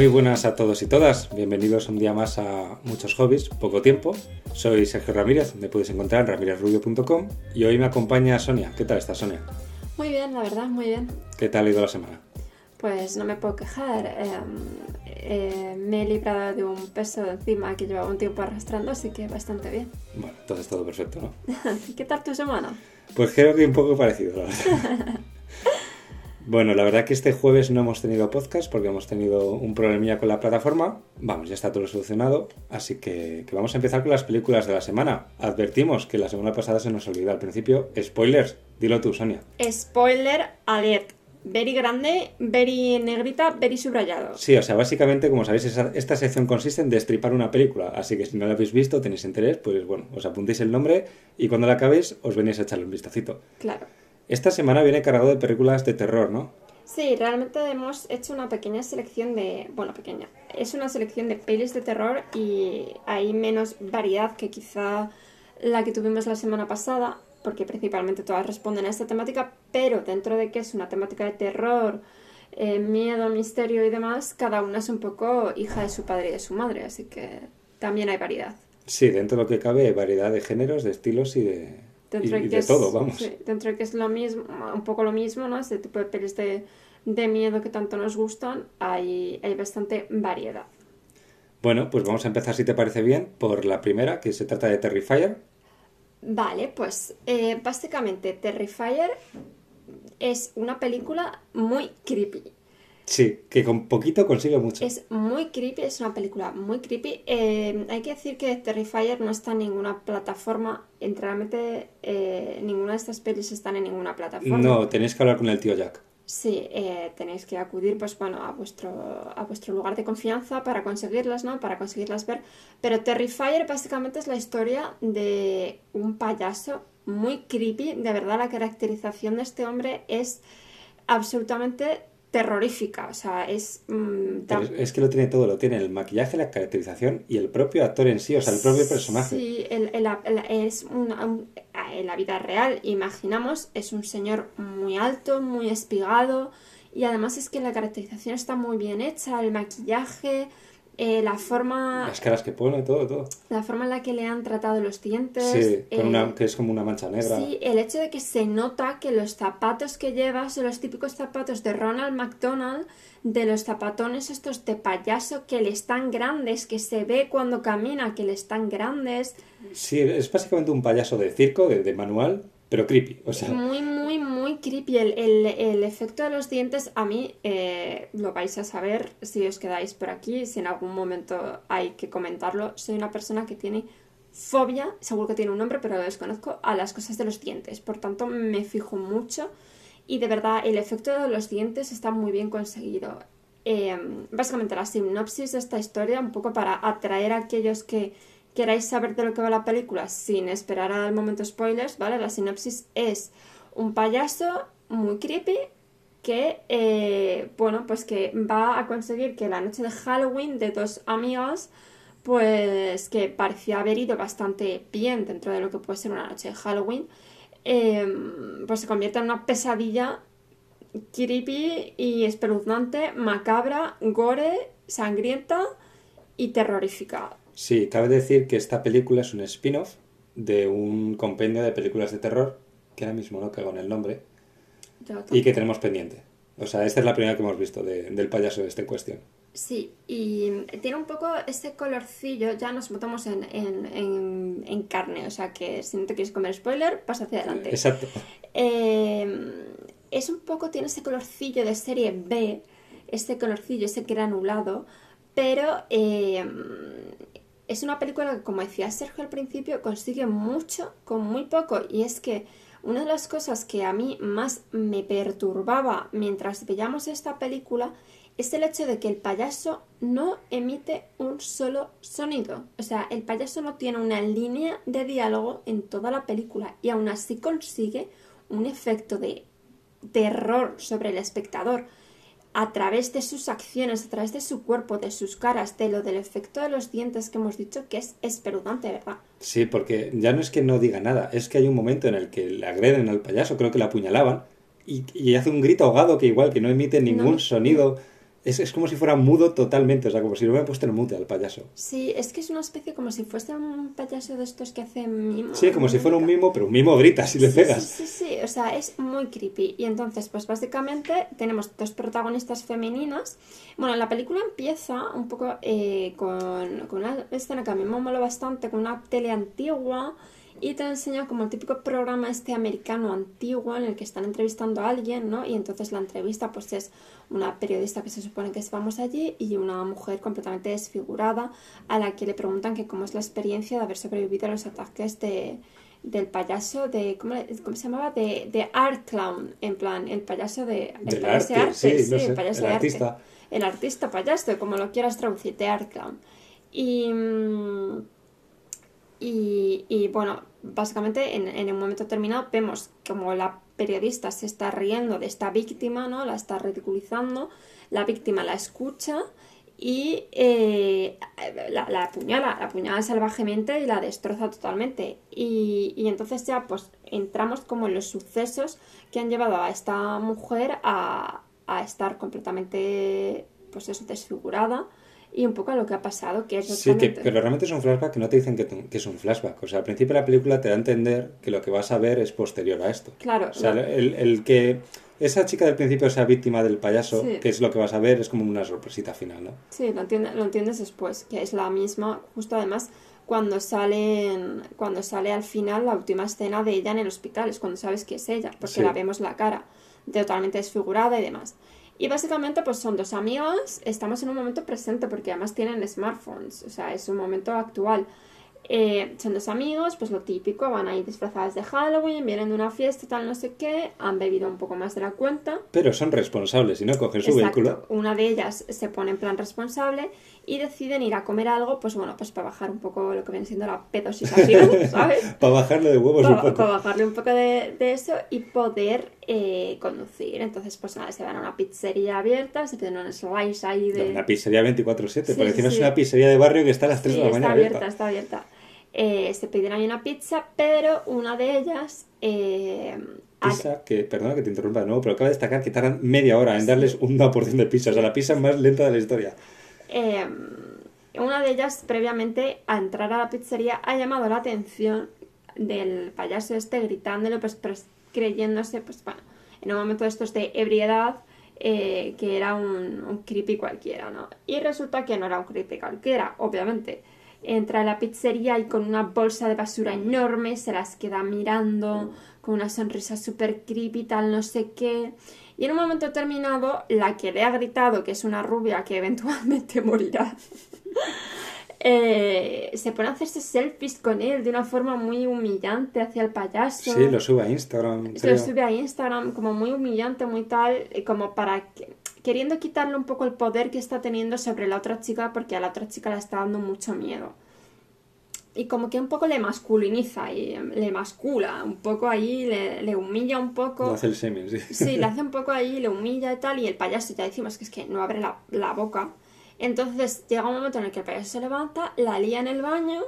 Muy buenas a todos y todas, bienvenidos un día más a Muchos Hobbies, poco tiempo. Soy Sergio Ramírez, me puedes encontrar en ramirezrubio.com y hoy me acompaña Sonia. ¿Qué tal estás, Sonia? Muy bien, la verdad, muy bien. ¿Qué tal ha ido la semana? Pues no me puedo quejar. em, eh, me he librado de un peso de encima que llevaba un tiempo arrastrando, así que bastante bien. Bueno, entonces todo perfecto, ¿no? ¿Qué tal tu semana? Pues creo que un poco parecido, la verdad. Bueno, la verdad que este jueves no hemos tenido podcast porque hemos tenido un problemilla con la plataforma. Vamos, ya está todo solucionado. Así que, que vamos a empezar con las películas de la semana. Advertimos que la semana pasada se nos olvidó al principio. Spoilers, dilo tú, Sonia. Spoiler alert. Very grande, very negrita, very subrayado. Sí, o sea, básicamente, como sabéis, esta sección consiste en destripar una película. Así que si no la habéis visto, tenéis interés, pues bueno, os apuntéis el nombre y cuando la acabéis os venís a echarle un vistacito. Claro. Esta semana viene cargado de películas de terror, ¿no? Sí, realmente hemos hecho una pequeña selección de... Bueno, pequeña. Es una selección de pelis de terror y hay menos variedad que quizá la que tuvimos la semana pasada, porque principalmente todas responden a esta temática, pero dentro de que es una temática de terror, eh, miedo, misterio y demás, cada una es un poco hija de su padre y de su madre, así que también hay variedad. Sí, dentro de lo que cabe, hay variedad de géneros, de estilos y de, Dentro y de de que es, todo, vamos. sí, dentro de que es lo mismo, un poco lo mismo, ¿no? Este tipo de pelis de, de miedo que tanto nos gustan, hay, hay bastante variedad. Bueno, pues vamos a empezar, si te parece bien, por la primera, que se trata de Terrifier. Vale, pues eh, básicamente Terrifier es una película muy creepy. Sí, que con poquito consigue mucho. Es muy creepy, es una película muy creepy. Eh, hay que decir que Terrifier no está en ninguna plataforma. Realmente eh, ninguna de estas pelis están en ninguna plataforma. No, tenéis que hablar con el tío Jack. Sí, eh, tenéis que acudir pues bueno a vuestro a vuestro lugar de confianza para conseguirlas, ¿no? Para conseguirlas ver. Pero Terrifier básicamente es la historia de un payaso muy creepy. De verdad, la caracterización de este hombre es absolutamente terrorífica. O sea, es mm, es, es que lo tiene todo, lo tiene el maquillaje, la caracterización y el propio actor en sí, o sea, el propio personaje. Sí, el- el- el- es una- un- en la vida real, imaginamos, es un señor muy alto, muy espigado y además es que la caracterización está muy bien hecha, el maquillaje, eh, la forma, Las caras que pone, todo, todo. la forma en la que le han tratado los dientes. Sí, con eh, una, que es como una mancha negra. Sí, el hecho de que se nota que los zapatos que lleva son los típicos zapatos de Ronald McDonald, de los zapatones estos de payaso que le están grandes, que se ve cuando camina que le están grandes. Sí, es básicamente un payaso de circo, de, de manual, pero creepy. O sea, Muy, muy, muy creepy. El, el- el efecto de los dientes, a mí eh, lo vais a saber si os quedáis por aquí, si en algún momento hay que comentarlo. Soy una persona que tiene fobia, seguro que tiene un nombre, pero lo desconozco, a las cosas de los dientes. Por tanto, me fijo mucho y de verdad el efecto de los dientes está muy bien conseguido. Eh, básicamente la sinopsis de esta historia, un poco para atraer a aquellos que queráis saber de lo que va la película sin esperar al momento spoilers, ¿vale? La sinopsis es un payaso muy creepy que, eh, bueno, pues que va a conseguir que la noche de Halloween de dos amigas, pues que parecía haber ido bastante bien dentro de lo que puede ser una noche de Halloween, eh, pues se convierta en una pesadilla creepy y espeluznante, macabra, gore, sangrienta y terrorífica. Sí, cabe decir que esta película es un spin-off de un compendio de películas de terror, que ahora mismo no caigo en el nombre, y que tenemos pendiente. O sea, esta es la primera que hemos visto de- del payaso de esta cuestión. Sí, y tiene un poco ese colorcillo, ya nos metamos en, en, en- en carne, o sea que si no te quieres comer spoiler, pasa hacia adelante. Exacto. Eh, es un poco, tiene ese colorcillo de serie B, ese colorcillo, ese granulado, pero eh, es una película que, como decía Sergio al principio, consigue mucho con muy poco. Y es que una de las cosas que a mí más me perturbaba mientras veíamos esta película es el hecho de que el payaso no emite un solo sonido. O sea, el payaso no tiene una línea de diálogo en toda la película y aún así consigue un efecto de terror sobre el espectador a través de sus acciones, a través de su cuerpo, de sus caras, de lo del efecto de los dientes que hemos dicho que es espeluznante, ¿verdad? Sí, porque ya no es que no diga nada, es que hay un momento en el que le agreden al payaso, creo que le apuñalaban, y, y hace un grito ahogado que igual que no emite ningún No. sonido. Es, es como si fuera mudo totalmente, o sea, como si no me puesto en mute al payaso. Sí, es que es una especie como si fuese un payaso de estos que hacen mimo. Sí, como si fuera un mimo, pero un mimo grita si le Sí, pegas. Sí, sí, sí, o sea, es muy creepy. Y entonces, pues básicamente tenemos dos protagonistas femeninas. Bueno, la película empieza un poco eh, con, con una escena que a mí me mola bastante, con una tele antigua. Y te enseña como el típico programa este americano antiguo en el que están entrevistando a alguien, ¿no? Y entonces la entrevista pues es una periodista que se supone que es famosa allí y una mujer completamente desfigurada a la que le preguntan que cómo es la experiencia de haber sobrevivido a los ataques de, del payaso de ¿cómo, le- cómo se llamaba? De, de art clown, en plan, el payaso de el Del payaso de arte, sí, no sé, el payaso el de arte. artista. El artista payaso, como lo quieras traducir, de art clown. Y y, y, bueno, básicamente en, en un momento determinado vemos como la periodista se está riendo de esta víctima, ¿no? La está ridiculizando, la víctima la escucha y eh, la, la apuñala, la apuñala salvajemente y la destroza totalmente. Y, y entonces ya pues entramos como en los sucesos que han llevado a esta mujer a, a estar completamente, pues eso, desfigurada y un poco a lo que ha pasado, que es Sí, que, pero realmente es un flashback que no te dicen que, es un flashback. O sea, al principio de la película te da a entender que lo que vas a ver es posterior a esto. Claro, O sea, no. el, el que esa chica del principio sea víctima del payaso, Sí. que es lo que vas a ver, es como una sorpresita final, ¿no? Sí, lo, entiende- lo entiendes después, que es la misma, justo además cuando sale, en- cuando sale al final la última escena de ella en el hospital, es cuando sabes que es ella, porque Sí. la vemos la cara, totalmente desfigurada y demás. Y básicamente pues son dos amigas, estamos en un momento presente porque además tienen smartphones, o sea, es un momento actual. Eh, son dos amigos, pues lo típico, van ahí disfrazadas de Halloween, vienen de una fiesta, tal, no sé qué, han bebido un poco más de la cuenta. Pero son responsables y no cogen su Exacto. vehículo. Una de ellas se pone en plan responsable y deciden ir a comer algo, pues bueno, pues para bajar un poco lo que viene siendo la pedosización, ¿sabes? Para bajarle de huevos un Para, poco. para bajarle un poco de, de eso y poder eh, conducir. Entonces, pues nada, se van a una pizzería abierta, se piden un slice ahí de... Una pizzería 24-7, Sí, porque encima sí, es una pizzería de barrio que está a las 3 Sí, de la está mañana abierta, abierta. está abierta. Eh, se piden ahí una pizza, pero una de ellas... eh, Pizza que, perdona que te interrumpa de nuevo, pero acaba de destacar que tardan media hora en darles una porción de pizza. O sea, la pizza más lenta de la historia. Eh, una de ellas, previamente a entrar a la pizzería, ha llamado la atención del payaso este gritándole, pues, creyéndose, pues bueno, en un momento de estos de ebriedad, eh, que era un, un creepy cualquiera, ¿no? Y resulta que no era un creepy cualquiera, obviamente. Entra a la pizzería y con una bolsa de basura enorme se las queda mirando, con una sonrisa súper creepy, tal, no sé qué. Y en un momento determinado, la que le ha gritado, que es una rubia que eventualmente morirá, eh, se pone a hacerse selfies con él de una forma muy humillante hacia el payaso. Sí, lo sube a Instagram. Lo sube a Instagram como muy humillante, muy tal, eh, como para que- queriendo quitarle un poco el poder que está teniendo sobre la otra chica porque a la otra chica le está dando mucho miedo. Y como que un poco le masculiniza y eh, le mascula, un poco ahí, le, le humilla un poco. Lo hace el semen, sí. Sí, le hace un poco ahí, le humilla y tal, y el payaso ya decimos que es que no abre la, la boca. Entonces llega un momento en el que el payaso se levanta, la lía en el baño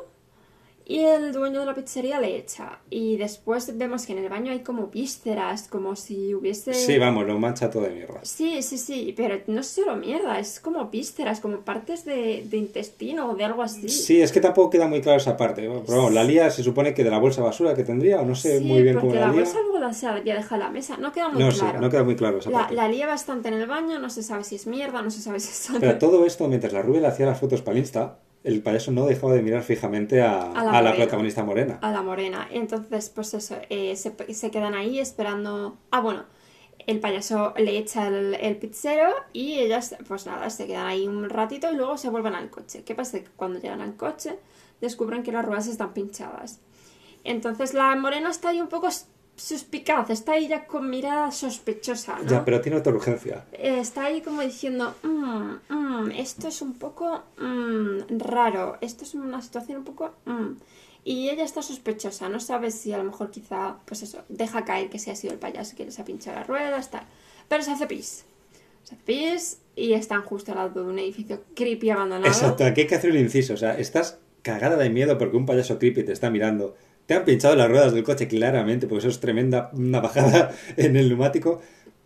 y el dueño de la pizzería le echa. Y después vemos que en el baño hay como vísceras, como si hubiese... Sí, vamos, lo mancha todo de mierda. Sí, sí, sí, pero no es solo mierda, es como vísceras, como partes de, de intestino o de algo así. Sí, es que tampoco queda muy claro esa parte. Pero vamos, la lía se supone que de la bolsa basura que tendría, o no sé Sí, muy bien cómo la la lía. bolsa luego la se había dejado en la mesa, no queda muy No claro. no queda muy claro esa La, parte. la lía bastante en el baño, no se sabe si es mierda, no se sabe si es. Pero todo esto, mientras la rubia le hacía las fotos para el Insta, el payaso no dejaba de mirar fijamente a, A la a la morena. protagonista morena. a la morena. Entonces, pues eso, eh, se, se quedan ahí esperando. Ah, bueno, el payaso le echa el, el pizzero y ellas, pues nada, se quedan ahí un ratito y luego se vuelven al coche. ¿Qué pasa? Que cuando llegan al coche descubren que las ruedas están pinchadas. Entonces la morena está ahí un poco suspicaz, está ahí ya con mirada sospechosa, ¿no? Ya, pero tiene otra urgencia. Eh, está ahí como diciendo, "Mm, mm, esto es un poco mm, raro, esto es una situación un poco... mm". Y ella está sospechosa, no sabe si a lo mejor quizá, pues eso, deja caer que se ha sido el payaso que les ha pinchado las ruedas, tal. Pero se hace pis. Se hace pis y están justo al lado de un edificio creepy abandonado. Exacto, aquí hay que hacer un inciso. O sea, estás cagada de miedo porque un payaso creepy te está mirando. Te han pinchado las ruedas del coche claramente, porque eso es tremenda una bajada en el neumático.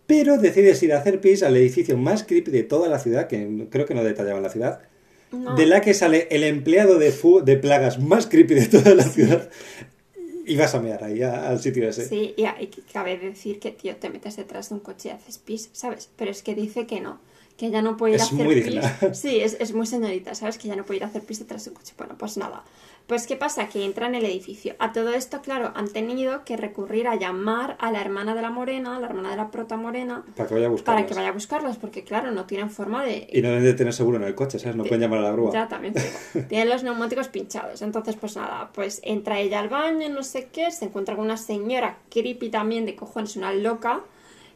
pero decides ir a hacer pis al edificio más creepy de toda la ciudad, que creo que no detallaban la ciudad, No. de la que sale el empleado de, fu- de plagas más creepy de toda la ciudad, y vas a mear ahí a- al sitio ese. Sí, y que cabe decir que, tío, te metes detrás de un coche y haces pis, ¿sabes? Pero es que dice que no, que ella no puede ir Es a hacer muy pis. digna. Sí, es, es muy señorita, ¿sabes? Que ella no puede ir a hacer pis detrás de un coche. Bueno, pues nada. Pues ¿qué pasa? Que entra en el edificio. A todo esto, claro, han tenido que recurrir a llamar a la hermana de la morena, a la hermana de la prota morena, Para que vaya a buscar. para que vaya a buscarlas, porque claro, no tienen forma de... Y no deben de tener seguro en el coche, ¿sabes? No pueden llamar a la grúa. Ya, también. Tienen los neumáticos pinchados. Entonces, pues nada, pues entra ella al baño, no sé qué, se encuentra con una señora creepy también de cojones, una loca,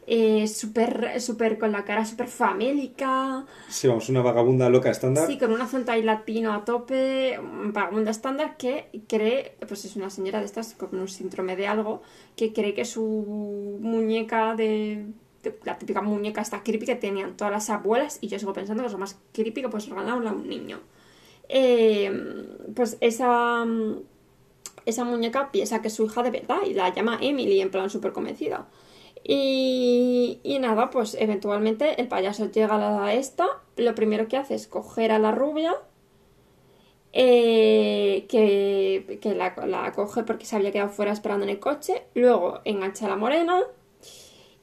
eh, súper, súper, con la cara súper famélica, Sí, vamos, una vagabunda loca estándar. sí, con un acento ahí latino a tope, un vagabunda estándar que cree, pues es una señora de estas con un síndrome de algo, que cree que su muñeca de... de- La típica muñeca esta creepy que tenían todas las abuelas y yo sigo pensando que es lo más creepy que puedes regalarle a un niño. Eh, pues esa, esa muñeca piensa que es su hija de verdad y la llama Emily en plan súper convencida. Y, y nada, pues eventualmente el payaso llega a esta, lo primero que hace es coger a la rubia, eh, que, que la, la coge porque se había quedado fuera esperando en el coche, luego engancha a la morena,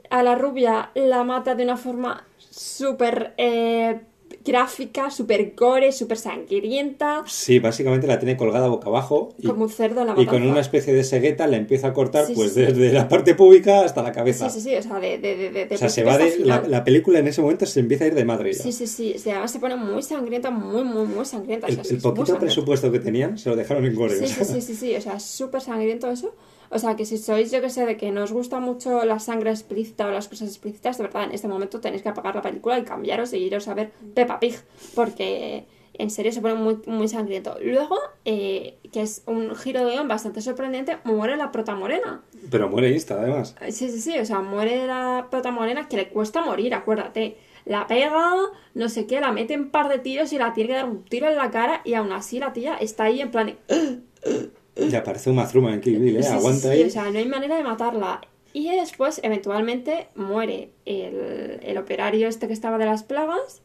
a la rubia la mata de una forma súper eh, gráfica, súper gore, súper sangrienta, Sí, básicamente la tiene colgada boca abajo y, como un cerdo en la y con una especie de cegueta la empieza a cortar Sí, pues sí, desde la parte pública hasta la cabeza. Sí, sí, sí, o sea, de, de, de, de- O sea, se va de... La, película en ese momento se empieza a ir de madre ya. Sí, sí, sí, o sea, además se pone muy sangrienta, muy, muy, muy sangrienta. o El, sea, poquito presupuesto que tenían se lo dejaron en gore. Sí, o sí, sea. sí, sí, sí, o sea, súper sangriento eso. O sea, que si sois, yo que sé, de que no os gusta mucho la sangre explícita o las cosas explícitas, de verdad, en este momento tenéis que apagar la película y cambiaros e iros a ver Peppa Pig, porque en serio se pone muy, muy sangriento. Luego, eh, que es un giro de guion bastante sorprendente, muere la prota morena. Pero muere insta, además. Sí, sí, sí, o sea, muere la prota morena que le cuesta morir, acuérdate. La pega, no sé qué, la mete en par de tiros y la tiene que dar un tiro en la cara y aún así la tía está ahí en plan... de, Ya parece una Thurman en Kill Bill, ¿eh? Sí, Aguanta sí, ahí. o sea, no hay manera de matarla. Y después, eventualmente, muere el, el operario este que estaba de las plagas,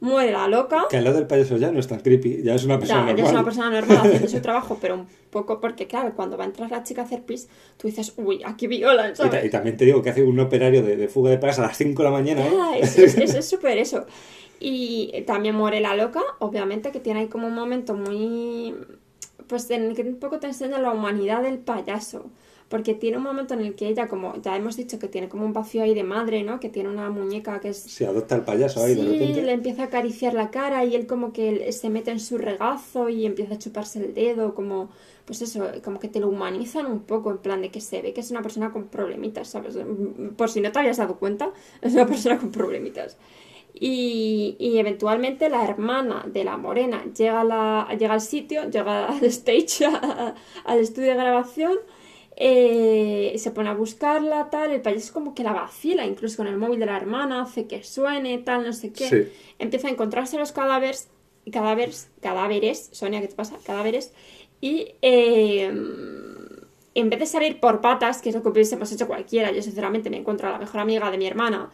muere la loca. Que al lado del payaso ya no es tan creepy, ya es una persona Ya, ya normal. es una persona normal haciendo su trabajo, pero un poco porque, claro, cuando va a entrar la chica a hacer pis, tú dices, uy, aquí violan, Y, ¿sabes? y también te digo que hace un operario de, de fuga de plagas a las 5 de la mañana, ¿eh? Ya, es es- es- es súper eso. Y también muere la loca, obviamente, que tiene ahí como un momento muy... Pues en el que un poco te enseña la humanidad del payaso. Porque tiene un momento en el que ella, como ya hemos dicho, que tiene como un vacío ahí de madre, ¿no? Que tiene una muñeca que es... Se adopta al payaso ahí de repente. le empieza a acariciar la cara y él como que se mete en su regazo y empieza a chuparse el dedo, como, pues eso, como que te lo humanizan un poco, en plan de que se ve que es una persona con problemitas, ¿sabes? Por si no te habías dado cuenta, es una persona con problemitas. Y, y eventualmente la hermana de la morena llega, la, llega al sitio, llega al stage, a- al estudio de grabación, eh, se pone a buscarla, tal, el payaso como que la vacila, incluso con el móvil de la hermana, hace que suene, tal, no sé qué. Sí. Empieza a encontrarse los cadáveres, cadáveres, cadáveres, Sonia, ¿qué te pasa? Cadáveres, y eh, en vez de salir por patas, que es lo que hubiésemos hecho cualquiera, yo sinceramente me encuentro a la mejor amiga de mi hermana,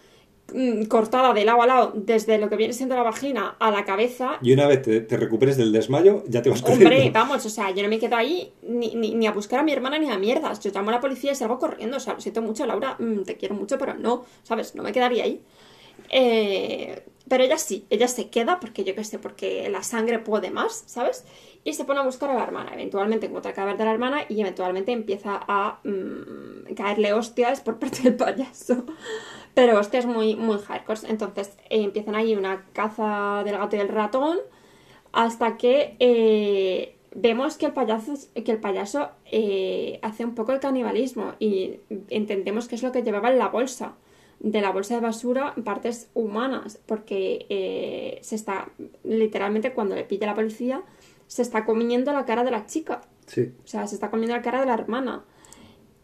mm, cortada de lado a lado, desde lo que viene siendo la vagina a la cabeza, Y una vez te, te recuperes del desmayo, ya te vas corriendo. Hombre, vamos, o sea, yo no me quedo ahí ni, ni, ni a buscar a mi hermana ni a mierdas. Yo llamo a la policía y salgo corriendo. O sea, lo siento mucho, Laura, mm, te quiero mucho, pero no, ¿sabes? No me quedaría ahí. Eh, pero ella sí, ella se queda porque yo qué sé, porque la sangre puede más, ¿sabes? Y se pone a buscar a la hermana. Eventualmente encuentra el cadáver de la hermana y eventualmente empieza a mm, caerle hostias por parte del payaso. Pero hostias muy, muy hardcore. Entonces eh, empiezan ahí una caza del gato y del ratón hasta que eh, vemos que el payaso, que el payaso eh, hace un poco el canibalismo y entendemos que es lo que llevaba en la bolsa de la bolsa de basura partes humanas porque eh, se está literalmente cuando le pilla la policía se está comiendo la cara de la chica Sí. o sea se está comiendo la cara de la hermana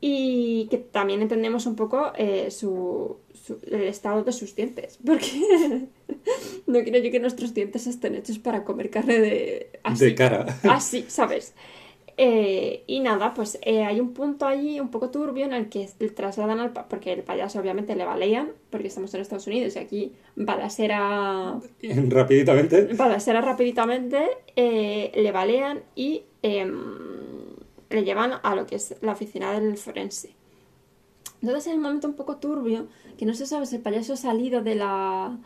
y que también entendemos un poco eh, su, su- el estado de sus dientes porque no quiero yo que nuestros dientes estén hechos para comer carne de así De cara. así, ¿sabes? Eh, y nada, pues eh, hay un punto allí un poco turbio en el que trasladan al... pa- porque el payaso obviamente le balean, porque estamos en Estados Unidos y aquí balacera... Rapiditamente. balacera rapiditamente, eh, le balean y em, le llevan a lo que es la oficina del forense. Entonces hay un momento un poco turbio que no se sabe si el payaso ha salido de la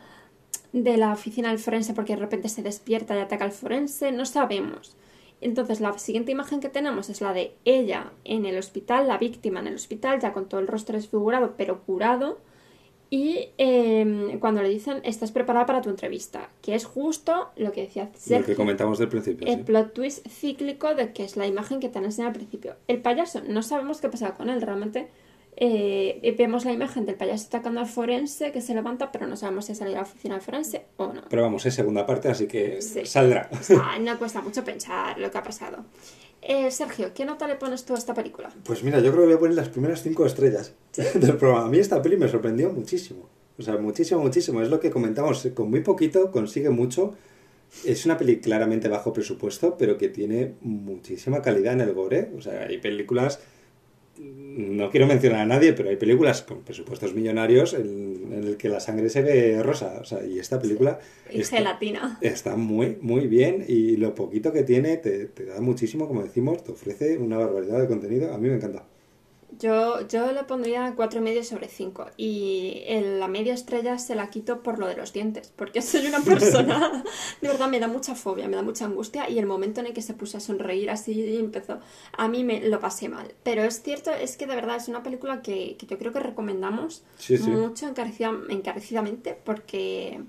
de la oficina del forense porque de repente se despierta y ataca al forense, no sabemos. Entonces la siguiente imagen que tenemos es la de ella en el hospital, la víctima en el hospital, ya con todo el rostro desfigurado pero curado. Y eh, cuando le dicen, estás preparada para tu entrevista, que es justo lo que decía Lo que Sergio, comentamos del principio. el sí. plot twist cíclico de que es la imagen que te han enseñado al principio. El payaso, no sabemos qué pasa con él, realmente eh, vemos la imagen del payaso atacando al forense que se levanta, pero no sabemos si ha salido a la oficina del forense o no. Pero vamos, es segunda parte, así que Sí. saldrá. O sea, no cuesta mucho pensar lo que ha pasado. Eh, Sergio, ¿qué nota le pones tú a esta película? Pues mira, yo creo que voy a poner las primeras cinco estrellas del programa. A mí esta peli me sorprendió muchísimo. O sea, muchísimo, muchísimo. Es lo que comentamos. Con muy poquito consigue mucho. Es una peli claramente bajo presupuesto, pero que tiene muchísima calidad en el gore. O sea, hay películas... No quiero mencionar a nadie, pero hay películas con presupuestos millonarios en, en el que la sangre se ve rosa. O sea, y esta película Y está, gelatina. está muy, muy bien y lo poquito que tiene te, te da muchísimo, como decimos, te ofrece una barbaridad de contenido. A mí me encanta. Yo, yo le pondría cuatro y medio sobre 5 y la media estrella se la quito por lo de los dientes, porque soy una persona, de verdad me da mucha fobia, me da mucha angustia y el momento en el que se puso a sonreír así y empezó, a mí me lo pasé mal. Pero es cierto, es que de verdad es una película que, que yo creo que recomendamos Sí, sí. mucho encarecida- encarecidamente porque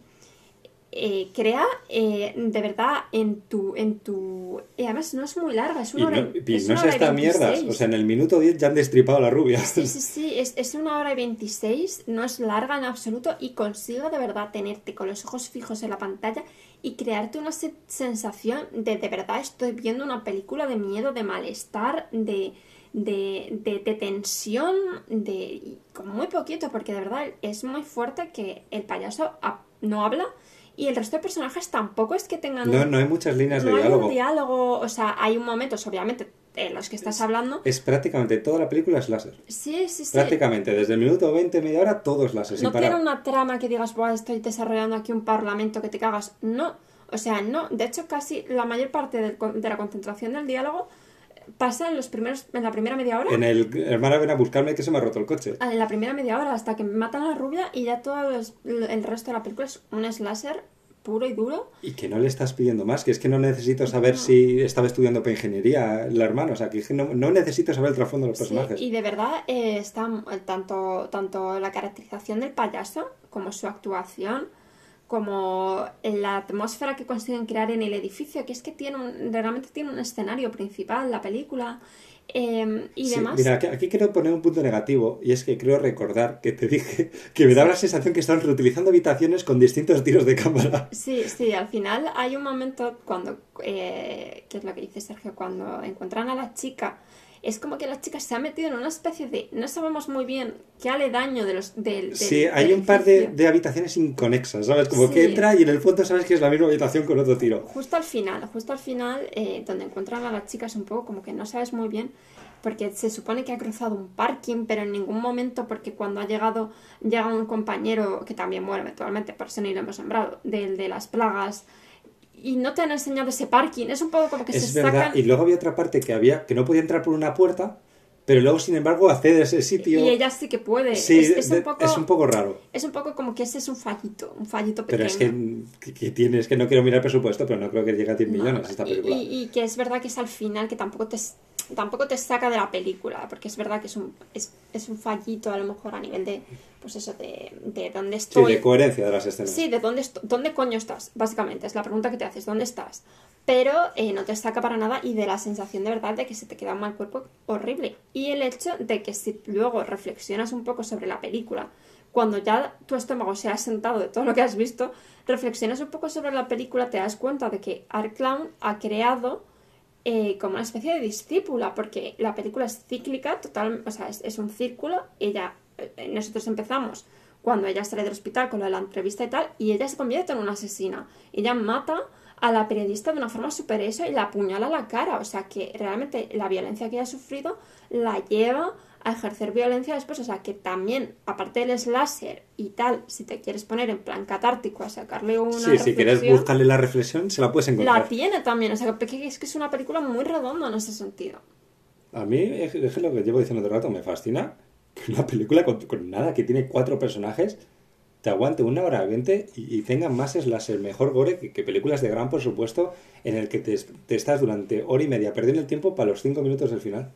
eh, crea eh, de verdad en tu... En tu y además no es muy larga, es Y una hora no, y- es no una es esta mierda. 26. O sea, en el minuto 10 ya han destripado a la rubia. Sí, sí, sí, es, es una hora y 26, no es larga en absoluto y consigo de verdad tenerte con los ojos fijos en la pantalla y crearte una se- sensación de de verdad estoy viendo una película de miedo, de malestar, de, de, de, de tensión, de con muy poquito, porque de verdad es muy fuerte que el payaso no habla y el resto de personajes tampoco es que tengan No, un- no hay muchas líneas de no hay diálogo. un diálogo, o sea, hay un momentos obviamente en los que estás hablando. Es prácticamente toda la película es láser. Sí, sí, sí. Prácticamente, desde el minuto 20, media hora, todo es láser, No parar. tiene una trama que digas, Buah, estoy desarrollando aquí un parlamento que te cagas. No. O sea, no. De hecho, casi la mayor parte de la concentración del diálogo pasa en los primeros, en la primera media hora. En el hermana ven a buscarme que se me ha roto el coche. En la primera media hora, hasta que matan a la rubia y ya todo los- el resto de la película es un slasher puro y duro. Y que no le estás pidiendo más, que es que no necesito saber si estaba estudiando para ingeniería la hermana, o sea, que no, no necesito saber el trasfondo de los Sí, personajes. y de verdad eh, está tanto, tanto la caracterización del payaso como su actuación, como la atmósfera que consiguen crear en el edificio, que es que tiene un- realmente tiene un escenario principal, la película, eh, y Sí, demás. mira, aquí- quiero poner un punto negativo y es que creo recordar que te dije que me daba la sensación que estaban reutilizando habitaciones con distintos tiros de cámara. Sí, sí, al final hay un momento cuando, eh, que es lo que dice Sergio, cuando encuentran a la chica, es como que la chica se ha metido en una especie de, no sabemos muy bien qué aledaño de los, del, del- Sí, hay del un par de, de habitaciones inconexas, ¿sabes? Como Sí. que entra y en el fondo sabes que es la misma habitación con otro tiro. Justo al final, justo al final, eh, donde encuentran a la chica es un poco como que no sabes muy bien, porque se supone que ha cruzado un parking, pero en ningún momento, porque cuando ha llegado, llega un compañero que también muere eventualmente, por eso ni lo hemos nombrado, del de las plagas, y no te han enseñado ese parking, es un poco como que Es se verdad. sacan... Y luego había otra parte que había que no podía entrar por una puerta, pero luego, sin embargo, accede a ese sitio. Y ella sí que puede. Sí, es, es un poco, es un poco raro. es un poco como que ese es un fallito, un fallito Pero pequeño. es que, que, tienes que no quiero mirar el presupuesto, pero no creo que llegue a 10 No, millones esta y- película. Y, y que es verdad que es al final que tampoco te tampoco te saca de la película, porque es verdad que es un, es, es un fallito a lo mejor a nivel de, pues eso, de, de dónde Sí, estoy. de coherencia de las escenas. Sí, de dónde, dónde coño estás, básicamente, es la pregunta que te haces, ¿dónde estás? Pero eh, no te saca para nada y de la sensación de verdad de que se te queda un mal cuerpo horrible. Y el hecho de que si luego reflexionas un poco sobre la película, cuando ya tu estómago se ha sentado de todo lo que has visto, reflexionas un poco sobre la película, te das cuenta de que Art Clown ha creado eh, como una especie de discípula, porque la película es cíclica, total, o sea, es, un círculo. Ella, eh, nosotros empezamos cuando ella sale del hospital con lo de la entrevista y tal, y ella se convierte en una asesina. Ella mata a la periodista de una forma súper eso y la apuñala a la cara. O sea que realmente la violencia que ella ha sufrido la lleva a ejercer violencia después. O sea que también, aparte del slasher y tal, si te quieres poner en plan catártico a sacarle una. Sí, si quieres buscarle la reflexión, se la puedes encontrar. La tiene también. O sea que es que es una película muy redonda en ese sentido. A mí, es es lo que llevo diciendo todo el rato, me fascina que una película con, con nada, que tiene cuatro personajes, te aguante una hora veinte y, y tenga más slasher, mejor gore que, que películas de gran presupuesto en el que te, te estás durante hora y media perdiendo el tiempo para los cinco minutos del final.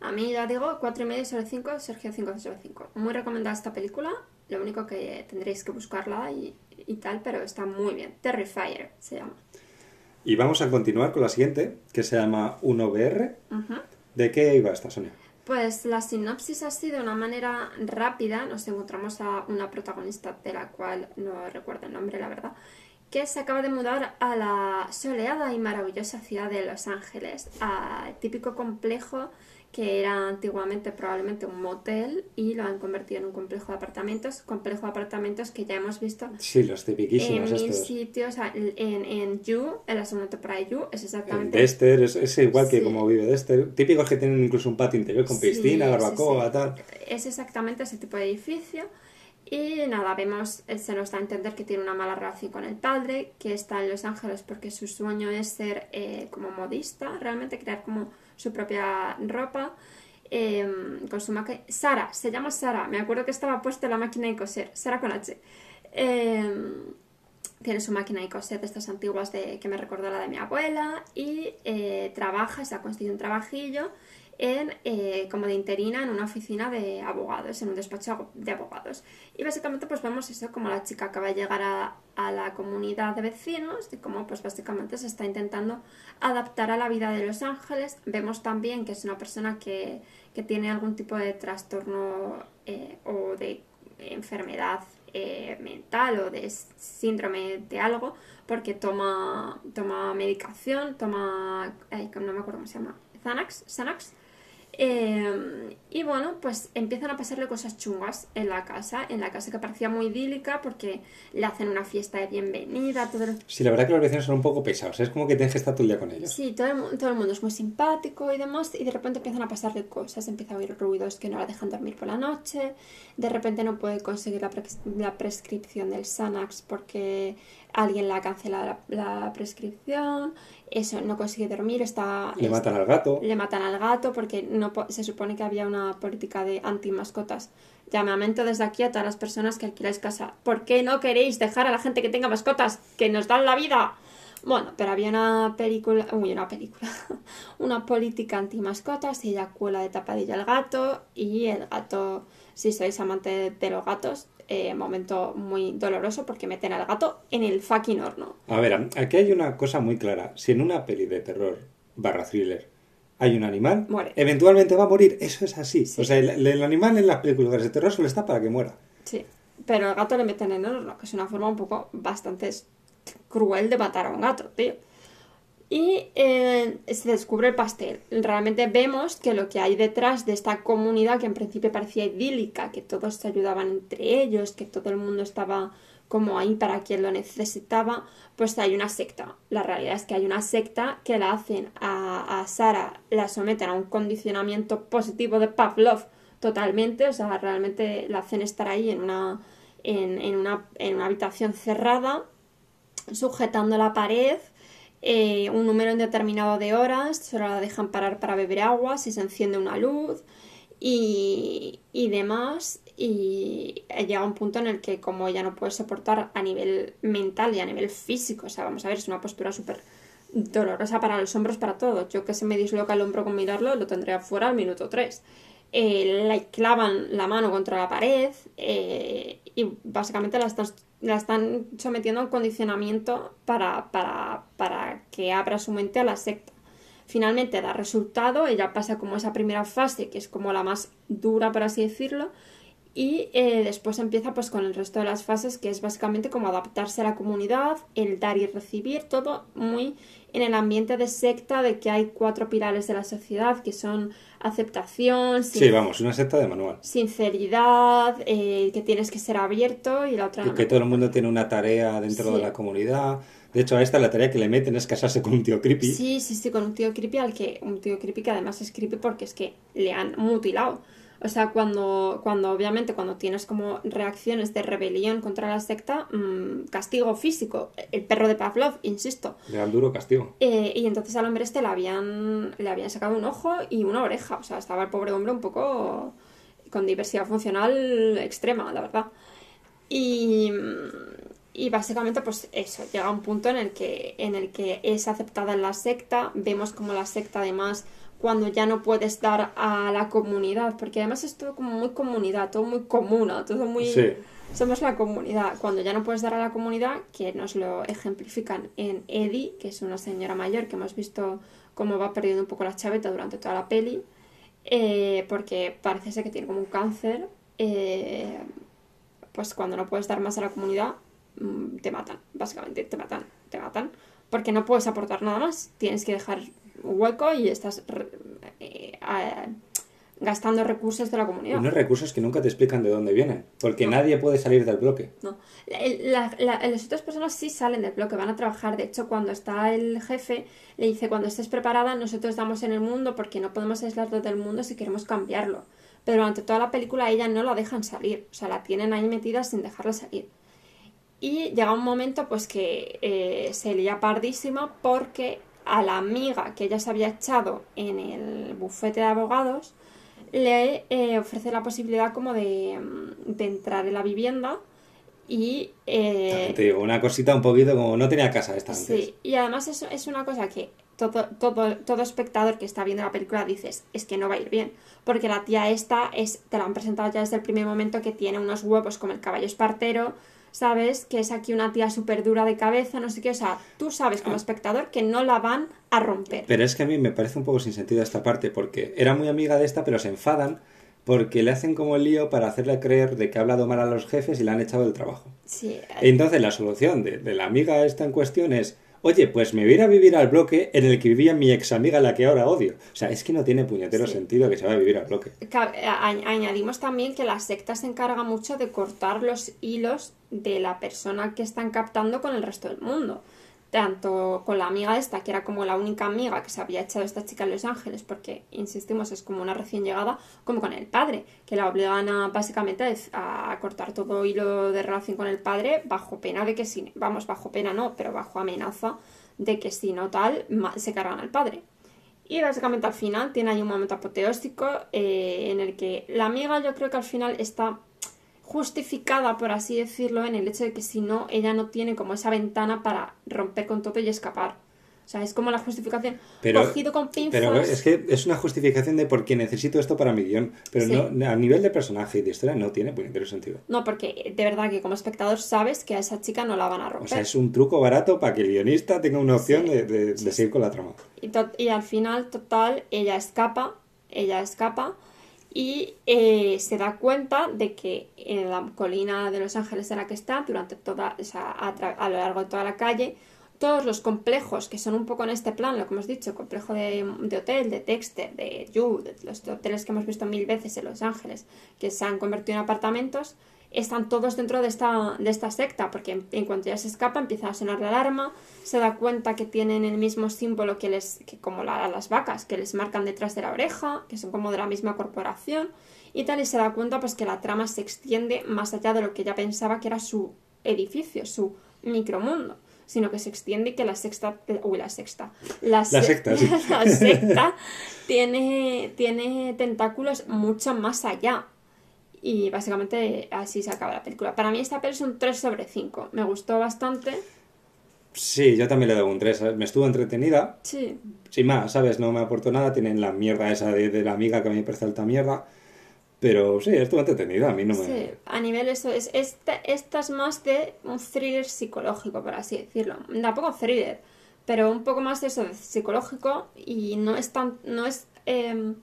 A mí ya digo 4,5 sobre 5, Sergio 5 sobre 5. Muy recomendada esta película. Lo único que tendréis que buscarla y, y tal, pero está muy bien. Terrifier se llama. Y vamos a continuar con la siguiente, que se llama 1VR. Ujú. ¿De qué iba esta, Sonia? Pues la sinopsis así de una manera rápida. Nos encontramos a una protagonista de la cual no recuerdo el nombre, la verdad, que se acaba de mudar a la soleada y maravillosa ciudad de Los Ángeles, al típico complejo que era antiguamente probablemente un motel y lo han convertido en un complejo de apartamentos, complejo de apartamentos que ya hemos visto Sí, los en mil estos. sitios, en, en You, en la segunda temporada de You, es exactamente Dexter, es, es igual que Sí. como vive Dexter. Típicos que tienen incluso un patio interior con piscina, sí, barbacoa, tal. Es exactamente ese tipo de edificio. Y nada, vemos, él se nos da a entender que tiene una mala relación con el padre, que está en Los Ángeles porque su sueño es ser eh, como modista, realmente crear como su propia ropa. eh, con su máquina. Sara, se llama Sara, me acuerdo que estaba puesta la máquina de coser, Sara con H. Eh, tiene su máquina de coser de estas antiguas de, que me recordó la de mi abuela y eh, trabaja, se ha conseguido un trabajillo en, eh, como de interina en una oficina de abogados, en un despacho de abogados. Y básicamente pues vemos eso, como la chica acaba de llegar a, a la comunidad de vecinos y como pues básicamente se está intentando adaptar a la vida de Los Ángeles. Vemos también que es una persona que, que tiene algún tipo de trastorno eh, o de enfermedad eh, mental o de síndrome de algo porque toma, toma medicación, toma, ay, no me acuerdo cómo se llama, Xanax, Xanax. Eh, y bueno, pues empiezan a pasarle cosas chungas en la casa, en la casa que parecía muy idílica porque le hacen una fiesta de bienvenida, todo el- Sí, la verdad que los vecinos son un poco pesados. Es como que tienes que estar todo el día con ellos. Sí, todo el, todo el mundo es muy simpático y demás, y de repente empiezan a pasarle cosas, empieza a oír ruidos que no la dejan dormir por la noche, de repente no puede conseguir la, pres- la prescripción del Xanax porque alguien le ha cancelado la, la prescripción, eso, no consigue dormir, está... Le matan al gato. le matan al gato porque no se supone que había una política de anti-mascotas. Llamamiento desde aquí a todas las personas que alquiláis casa. ¿Por qué no queréis dejar a la gente que tenga mascotas? ¡Que nos dan la vida! Bueno, pero había una película, uy, una película, una política anti-mascotas y ella cuela de tapadilla al gato y el gato, si sois amante de los gatos, eh, momento muy doloroso porque meten al gato en el fucking horno. A ver, aquí hay una cosa muy clara. Si en una peli de terror barra thriller hay un animal, Muere. eventualmente va a morir. Eso es así. Sí. O sea, el, el animal en las películas de terror solo está para que muera. Sí, pero el gato le meten en el horno, que es una forma un poco bastante cruel de matar a un gato, tío. Y eh, se descubre el pastel. Realmente vemos que lo que hay detrás de esta comunidad, que en principio parecía idílica, que todos se ayudaban entre ellos, que todo el mundo estaba como ahí para quien lo necesitaba, pues hay una secta. La realidad es que hay una secta que la hacen a, Sara, la someten a un condicionamiento positivo de Pavlov totalmente, o sea, realmente la hacen estar ahí en una, en una, en una habitación cerrada, sujetando la pared, eh, un número indeterminado de horas, solo la dejan parar para beber agua, si se enciende una luz y, y demás. Y llega un punto en el que como ella no puede soportar a nivel mental y a nivel físico, o sea, vamos a ver, es una postura súper dolorosa para los hombros, para todos. Yo que se me disloca el hombro con mirarlo, lo tendré afuera al minuto 3. Eh, clavan la mano contra la pared eh, y básicamente la están, la están sometiendo a un condicionamiento para, para, para que abra su mente a la secta. Finalmente da resultado, ella pasa como esa primera fase, que es como la más dura, por así decirlo, y eh, después empieza pues con el resto de las fases, que es básicamente como adaptarse a la comunidad, el dar y recibir, todo muy en el ambiente de secta, de que hay cuatro pilares de la sociedad, que son aceptación, sin- Sí, vamos, una secta de manual. sinceridad, eh, que tienes que ser abierto y la otra... Y que todo el mundo tiene una tarea dentro Sí. de la comunidad. De hecho, a esta la tarea que le meten es casarse con un tío creepy. Sí, sí, sí, con un tío creepy al que. Un tío creepy que además es creepy porque es que le han mutilado. O sea, cuando, cuando obviamente cuando tienes como reacciones de rebelión contra la secta, mmm, castigo físico, el perro de Pavlov, insisto. Le dan duro castigo. Eh, y entonces al hombre este le habían, le habían sacado un ojo y una oreja. O sea, estaba el pobre hombre un poco con diversidad funcional extrema, la verdad. Y, y básicamente, pues eso, llega un punto en el que, en el que es aceptada en la secta. Vemos como la secta además cuando ya no puedes dar a la comunidad, porque además es todo como muy comunidad, todo muy comuna, todo muy... Sí. Somos la comunidad. Cuando ya no puedes dar a la comunidad, que nos lo ejemplifican en Eddie, que es una señora mayor que hemos visto cómo va perdiendo un poco la chaveta durante toda la peli, eh, porque parece ser que tiene como un cáncer, eh, pues cuando no puedes dar más a la comunidad, mm, te matan, básicamente, te matan, te matan, porque no puedes aportar nada más, tienes que dejar hueco y estás eh, gastando recursos de la comunidad. Unos recursos que nunca te explican de dónde vienen, porque no. nadie puede salir del bloque. No, la, la, las otras personas sí salen del bloque, van a trabajar. De hecho, cuando está el jefe, le dice, cuando estés preparada, nosotros estamos en el mundo porque no podemos aislarlo del mundo si queremos cambiarlo. Pero durante toda la película ella no la dejan salir, o sea, la tienen ahí metida sin dejarla salir. Y llega un momento pues que eh, se lía pardísima porque a la amiga que ella se había echado en el bufete de abogados le eh, ofrece la posibilidad como de, de, entrar en la vivienda y... Eh, te digo, una cosita un poquito como no tenía casa esta antes. Sí, y además es, es una cosa que todo, todo, todo espectador que está viendo la película dices, es que no va a ir bien, porque la tía esta es, te la han presentado ya desde el primer momento que tiene unos huevos como el caballo espartero, ¿sabes? Que es aquí una tía súper dura de cabeza, no sé qué. O sea, tú sabes como espectador que no la van a romper. Pero es que a mí me parece un poco sin sentido esta parte, porque era muy amiga de esta, pero se enfadan porque le hacen como el lío para hacerle creer de que ha hablado mal a los jefes y le han echado del trabajo. Sí. Entonces la solución de, de la amiga esta en cuestión es oye, pues me voy a ir a vivir al bloque en el que vivía mi ex amiga, la que ahora odio. O sea, es que no tiene puñetero sí. sentido que se vaya a vivir al bloque. Añadimos también que la secta se encarga mucho de cortar los hilos de la persona que están captando con el resto del mundo. Tanto con la amiga esta, que era como la única amiga que se había echado esta chica en Los Ángeles, porque, insistimos, es como una recién llegada, como con el padre, que la obligan a, básicamente a, cortar todo hilo de relación con el padre bajo pena de que si, vamos, bajo pena no, pero bajo amenaza de que si no tal, se cargan al padre. Y básicamente al final tiene ahí un momento apoteósico eh, en el que la amiga yo creo que al final está justificada, por así decirlo, en el hecho de que si no, ella no tiene como esa ventana para romper con todo y escapar. O sea, es como la justificación pero, cogido con pinzas. Pero es que es una justificación de por qué necesito esto para mi guion. Pero sí. no, a nivel de personaje y de historia no tiene puñetero sentido. No, porque de verdad que como espectador sabes que a esa chica no la van a romper. O sea, es un truco barato para que el guionista tenga una opción sí. de, de, de, seguir con la trama. Y, y al final, total, ella escapa, ella escapa y eh, se da cuenta de que en la colina de Los Ángeles en la que está, durante toda, o sea, a, lo largo de toda la calle, todos los complejos que son un poco en este plan, lo que hemos dicho, complejo de, de hotel, de Dexter, de You, los hoteles que hemos visto mil veces en Los Ángeles, que se han convertido en apartamentos, están todos dentro de esta, de esta secta, porque en, en, cuanto ya se escapa empieza a sonar la alarma, se da cuenta que tienen el mismo símbolo que les, que como la, las vacas, que les marcan detrás de la oreja, que son como de la misma corporación, y tal, y se da cuenta pues que la trama se extiende más allá de lo que ella pensaba que era su edificio, su micromundo sino que se extiende y que la sexta, uy, la sexta, la, la secta, sí. la secta tiene, tiene tentáculos mucho más allá. Y básicamente así se acaba la película. Para mí esta peli es un 3 sobre 5. Me gustó bastante. Sí, yo también le doy un 3. Me estuvo entretenida. Sí. Sin más, ¿sabes? No me aportó nada. Tienen la mierda esa de, de la amiga que a mí me parece alta mierda. Pero sí, estuvo entretenida. A mí no me... Sí, a nivel eso. Es, esta, esta es más de un thriller psicológico, por así decirlo. Tampoco thriller, pero un poco más de eso, de psicológico. Y no es tan... No es... Eh,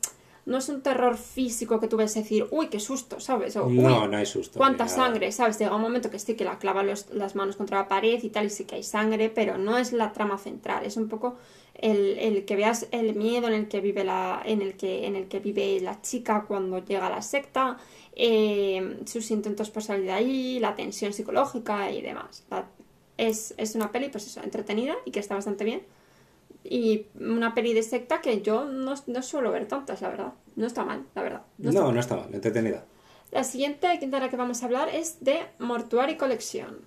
no es un terror físico que tú ves decir, uy, qué susto, ¿sabes? O, no, no hay susto. Cuánta sangre, ¿sabes? Llega un momento que sí que la clava los, las manos contra la pared y tal, y sí que hay sangre, pero no es la trama central, es un poco el, el que veas el miedo en el que vive la, en el que, en el que vive la chica cuando llega a la secta, eh, sus intentos por salir de ahí, la tensión psicológica y demás. La, Es, es una peli, pues eso, entretenida y que está bastante bien. Y una peli de secta que yo no, no suelo ver tantas, la verdad. No está mal, la verdad. No, está no, está mal, entretenida. La siguiente de la que vamos a hablar es de Mortuary Collection.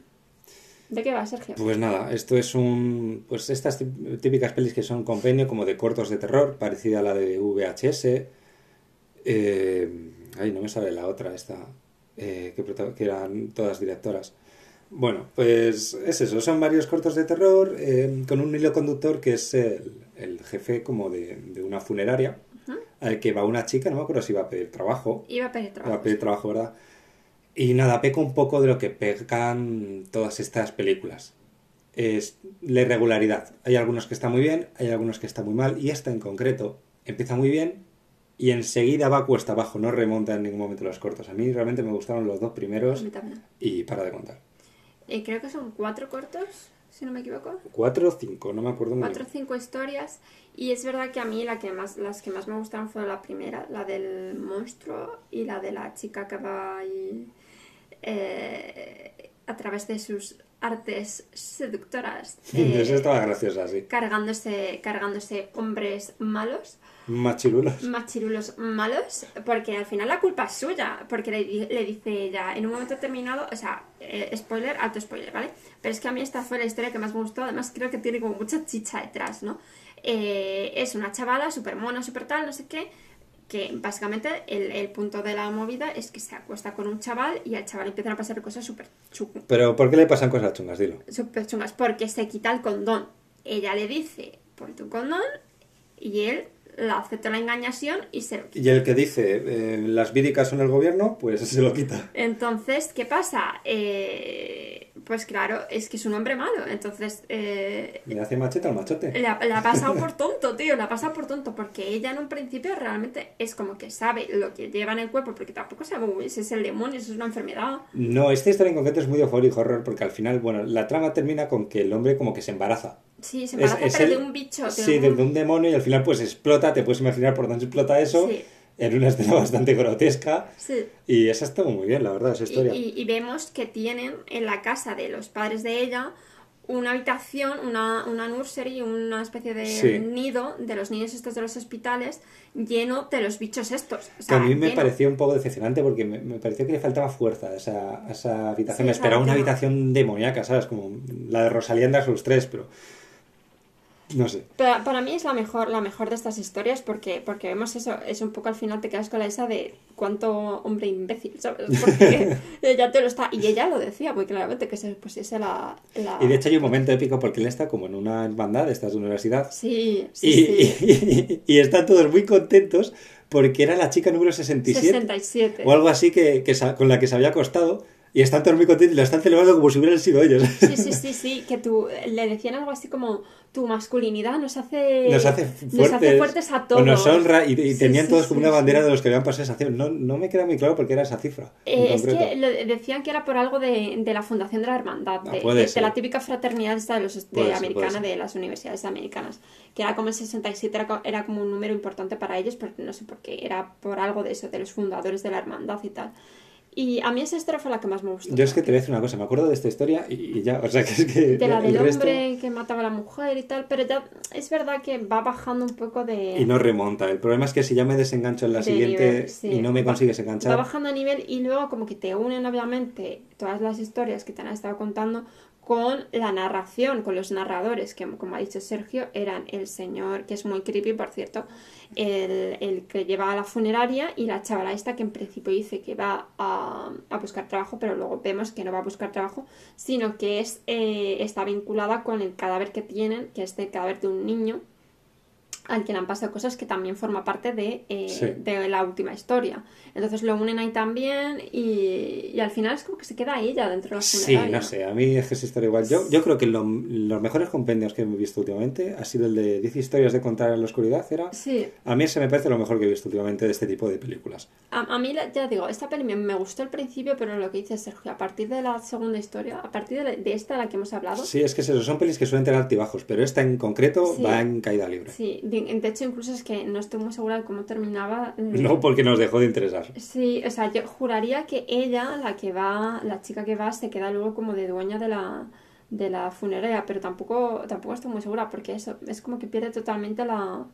¿De qué va, Sergio? Pues nada, esto es un. Pues estas tí- típicas pelis que son compendio como de cortos de terror, parecida a la de VHS. Eh, ay, no me sale la otra, esta. eh, que eran todas directoras. Bueno, pues es eso, son varios cortos de terror eh, con un hilo conductor que es el, el jefe como de, de una funeraria al que va una chica, no me acuerdo si iba a pedir trabajo, Iba a pedir trabajo. a pedir trabajo, ¿verdad? Y nada, peca un poco de lo que pecan todas estas películas. Es la irregularidad. Hay algunos que están muy bien, hay algunos que están muy mal, y esta en concreto empieza muy bien y enseguida va cuesta abajo, no remonta en ningún momento los cortos. A mí realmente me gustaron los dos primeros y para de contar. Eh, creo que son cuatro cortos, si no me equivoco. Cuatro o cinco, no me acuerdo muy Cuatro o cinco historias. Y es verdad que a mí la que más, las que más me gustaron fue la primera, la del monstruo y la de la chica que va ahí eh, a través de sus artes seductoras. eh, Eso estaba graciosa, sí. cargándose, cargándose hombres malos, Machirulos. machirulos malos, porque al final la culpa es suya, porque le, di- le dice ella en un momento determinado, o sea, eh, spoiler, alto spoiler, ¿vale? Pero es que a mí esta fue la historia que más me gustó, además creo que tiene como mucha chicha detrás, ¿no? Eh, es una chavala súper mona, súper tal, no sé qué, que básicamente el, el punto de la movida es que se acuesta con un chaval y al chaval empiezan a pasar cosas súper chu- Pero ¿por qué le pasan cosas chungas? Dilo. súper chungas porque se quita el condón. Ella le dice, pon tu condón, y él la acepta la engañación y se lo quita. Y el que dice eh, las víricas son el gobierno, pues se lo quita. Entonces, ¿qué pasa? Eh, pues claro, es que es un hombre malo. Entonces, eh, Le hace machete al machote. la, la ha pasado por tonto, tío, la ha pasado por tonto, porque ella en un principio realmente es como que sabe lo que lleva en el cuerpo, porque tampoco sabe si es el demonio, si es una enfermedad. No, esta historia en concreto es muy de horror y horror porque al final, bueno, la trama termina con que el hombre como que se embaraza. Sí, se Es- embaraza, es pero el- de un bicho. de Sí, un- de un demonio y al final pues explota, te puedes imaginar por dónde explota eso, Sí. En una escena bastante grotesca Sí. y esa está muy bien, la verdad, esa historia. y- y vemos que tienen en la casa de los padres de ella una habitación, una, una nursery, una especie de Sí. nido de los niños estos de los hospitales lleno de los bichos estos. O Que a mí me lleno. pareció un poco decepcionante porque me, me pareció que le faltaba fuerza a esa, a esa habitación. Sí, me esperaba una habitación demoníaca, ¿sabes? Como la de Rosalía en Souls 3, pero... No sé. Para, para mí es la mejor, la mejor de estas historias porque, porque vemos eso, es un poco al final te quedas con la esa de cuánto hombre imbécil, ¿sabes? Porque ella te lo está, y ella lo decía muy claramente, que se pusiese la, la... Y de hecho hay un momento épico porque él está como en una hermandad de estas universidad Sí, y, sí, sí. y- y están todos muy contentos porque era la chica número 67 67. o algo así que, que con la que se había acostado y están todos muy contentos y la están celebrando como si hubieran sido ellos. Sí, sí, sí, sí, que tú le decían algo así como tu masculinidad nos hace Nos hace nos fuertes, hace fuertes a todos. o nos honra y, y Sí, tenían sí, todos sí, como una sí. bandera de los que habían pasado esa acción. No, no me queda muy claro por qué era esa cifra. Eh, es que lo- decían que era por algo de, de la fundación de la hermandad, Ah, de, puede de- de la típica fraternidad esta de los de ser, americana de las universidades americanas, que era como el 67 era, era como un número importante para ellos, porque no sé por qué, era por algo de eso, de los fundadores de la hermandad y tal. Y a mí esa fue la que más me gustó. Yo es que te voy a decir una cosa, me acuerdo de esta historia y, y ya, o sea que es que de la el del resto- hombre que mataba a la mujer y tal, pero ya es verdad que va bajando un poco de... Y no remonta. El problema es que si ya me desengancho en la de siguiente nivel, sí. y no me Va- consigues Va enganchar, bajando a nivel y luego como que te unen obviamente todas las historias que te han estado contando con la narración, con los narradores, que como ha dicho Sergio, eran el señor, que es muy creepy por cierto, el, el que lleva a la funeraria y la chavala esta que en principio dice que va a, a buscar trabajo, pero luego vemos que no va a buscar trabajo, sino que es, eh, está vinculada con el cadáver que tienen, que es el cadáver de un niño al que le han pasado cosas que también forma parte de, eh, Sí. de la última historia. Entonces lo unen ahí también y, y al final es como que se queda ella dentro de la Sí, no sé, a mí es que esa historia igual. Yo, yo creo que lo- los mejores compendios que he visto últimamente ha sido el de 10 historias de contar en la oscuridad. Era, Sí, a mí ese me parece lo mejor que he visto últimamente de este tipo de películas. a, a mí ya digo, esta peli me, me gustó al principio, pero lo que dice Sergio, a partir de la segunda historia, a partir de, la- de esta de la que hemos hablado, Sí, es que es eso, son pelis que suelen tener altibajos, pero esta en concreto Sí. va en caída libre. sí, de, hecho incluso es que no estoy muy segura de cómo terminaba. mm, No porque nos dejó de interesar. Sí, o sea, yo juraría que ella, la que va, la chica que va, se queda luego como de dueña de la, de la funeraria, pero tampoco, tampoco estoy muy segura porque eso es como que pierde totalmente la,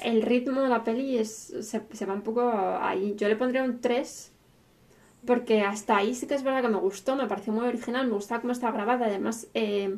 el ritmo de la peli es, se, se va un poco ahí. Yo le pondría un 3 porque hasta ahí sí que es verdad que me gustó, me pareció muy original, me gustaba cómo estaba grabada, además eh,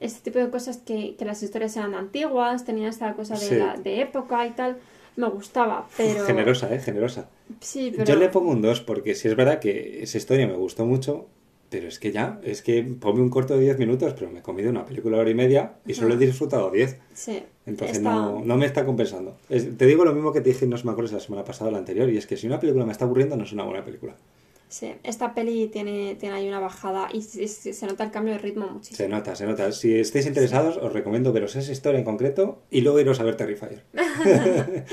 este tipo de cosas que, que las historias eran antiguas, tenían esta cosa de, Sí. la, de época y tal, me gustaba, pero... Generosa, ¿eh? Generosa. Sí, pero... Yo le pongo un 2 porque sí es verdad que esa historia me gustó mucho, pero es que ya, es que ponme un corto de 10 minutos, pero me he comido una película de hora y media y solo he disfrutado 10. Sí, Entonces está- no, no me está compensando. Es- te digo lo mismo que te dije, no me acuerdo si la semana pasada o la anterior, y es que si una película me está aburriendo, no es una buena película. Sí, esta peli tiene, tiene ahí una bajada y se, se- se nota el cambio de ritmo muchísimo. Se nota, se nota. Si estáis interesados, os recomiendo veros esa historia en concreto y luego iros a ver Terrifier.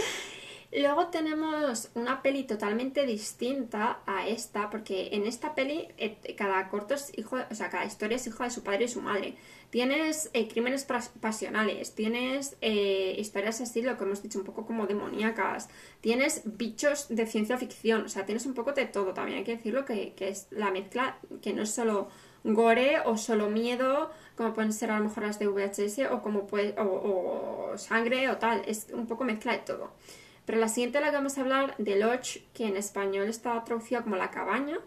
Luego tenemos una peli totalmente distinta a esta, porque en esta peli eh, cada corto es hijo, o sea, cada historia es hijo de su padre y su madre. Tienes eh, crímenes pas- pasionales, tienes eh, historias así, lo que hemos dicho, un poco como demoníacas, tienes bichos de ciencia ficción, o sea, tienes un poco de todo. También hay que decirlo que, que es la mezcla, que no es solo gore o solo miedo, como pueden ser a lo mejor las de VHS, o como puede, o sangre o tal, es un poco mezcla de todo. Pero la siguiente la que vamos a hablar de Lodge, que en español está traducida como la cabaña.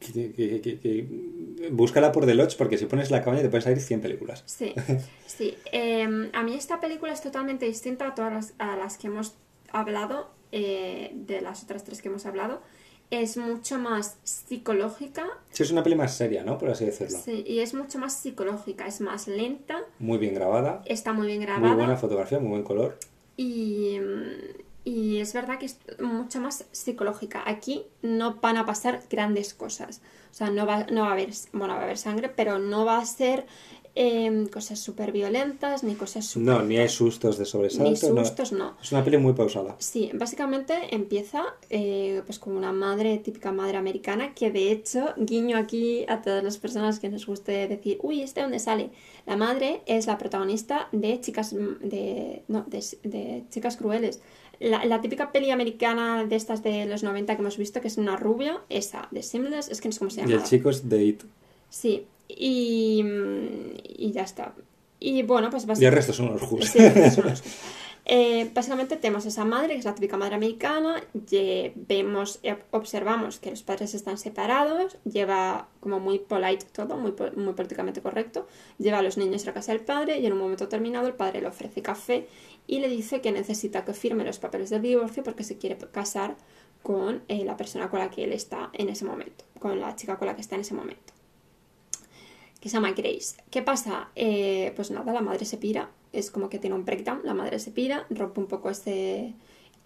Que- que- que- que- Búscala por The Lodge porque si pones la cabaña te pueden salir 100 películas. Sí, sí. Eh, a mí esta película es totalmente distinta a todas las, a las que hemos hablado, eh, de las otras tres que hemos hablado. Es mucho más psicológica, Sí, es una peli más seria, ¿no? Por así decirlo. sí, y es mucho más psicológica, es más lenta, Muy bien grabada, está muy bien muy grabada. buena fotografía, muy buen color. Y, mm, y es verdad que es mucho más psicológica. Aquí no van a pasar grandes cosas. O sea, no va, no va a haber, bueno, va a haber sangre, pero no va a ser em, cosas súper violentas ni cosas súper... No, ni hay sustos de sobresalto. Ni no. sustos, no. Es una peli muy pausada. Sí, básicamente empieza eh, pues como una madre, típica madre americana, que de hecho, guiño aquí a todas las personas que nos guste decir, uy, ¿este dónde sale? La madre es la protagonista de Chicas, de, no, de, de Chicas Crueles. La, la típica peli americana de estas de los 90 que hemos visto, que es una rubia, esa, de Simless, es que no sé cómo se llama. Y el chico es de It. Sí, y, y ya está. Y bueno, pues Y el básicamente... resto son los justos. Sí. Eh, básicamente tenemos esa madre, que es la típica madre americana, ye- vemos, eh, observamos que los padres están separados, lleva como muy polite todo, muy, muy políticamente correcto, lleva a los niños a la casa del padre y en un momento determinado el padre le ofrece café y le dice que necesita que firme los papeles del divorcio porque se quiere casar con eh, la persona con la que él está en ese momento, con la chica con la que está en ese momento que se llama Grace. ¿Qué pasa? Pues nada, la madre se pira, es como que tiene un breakdown, la madre se pira, rompe un poco ese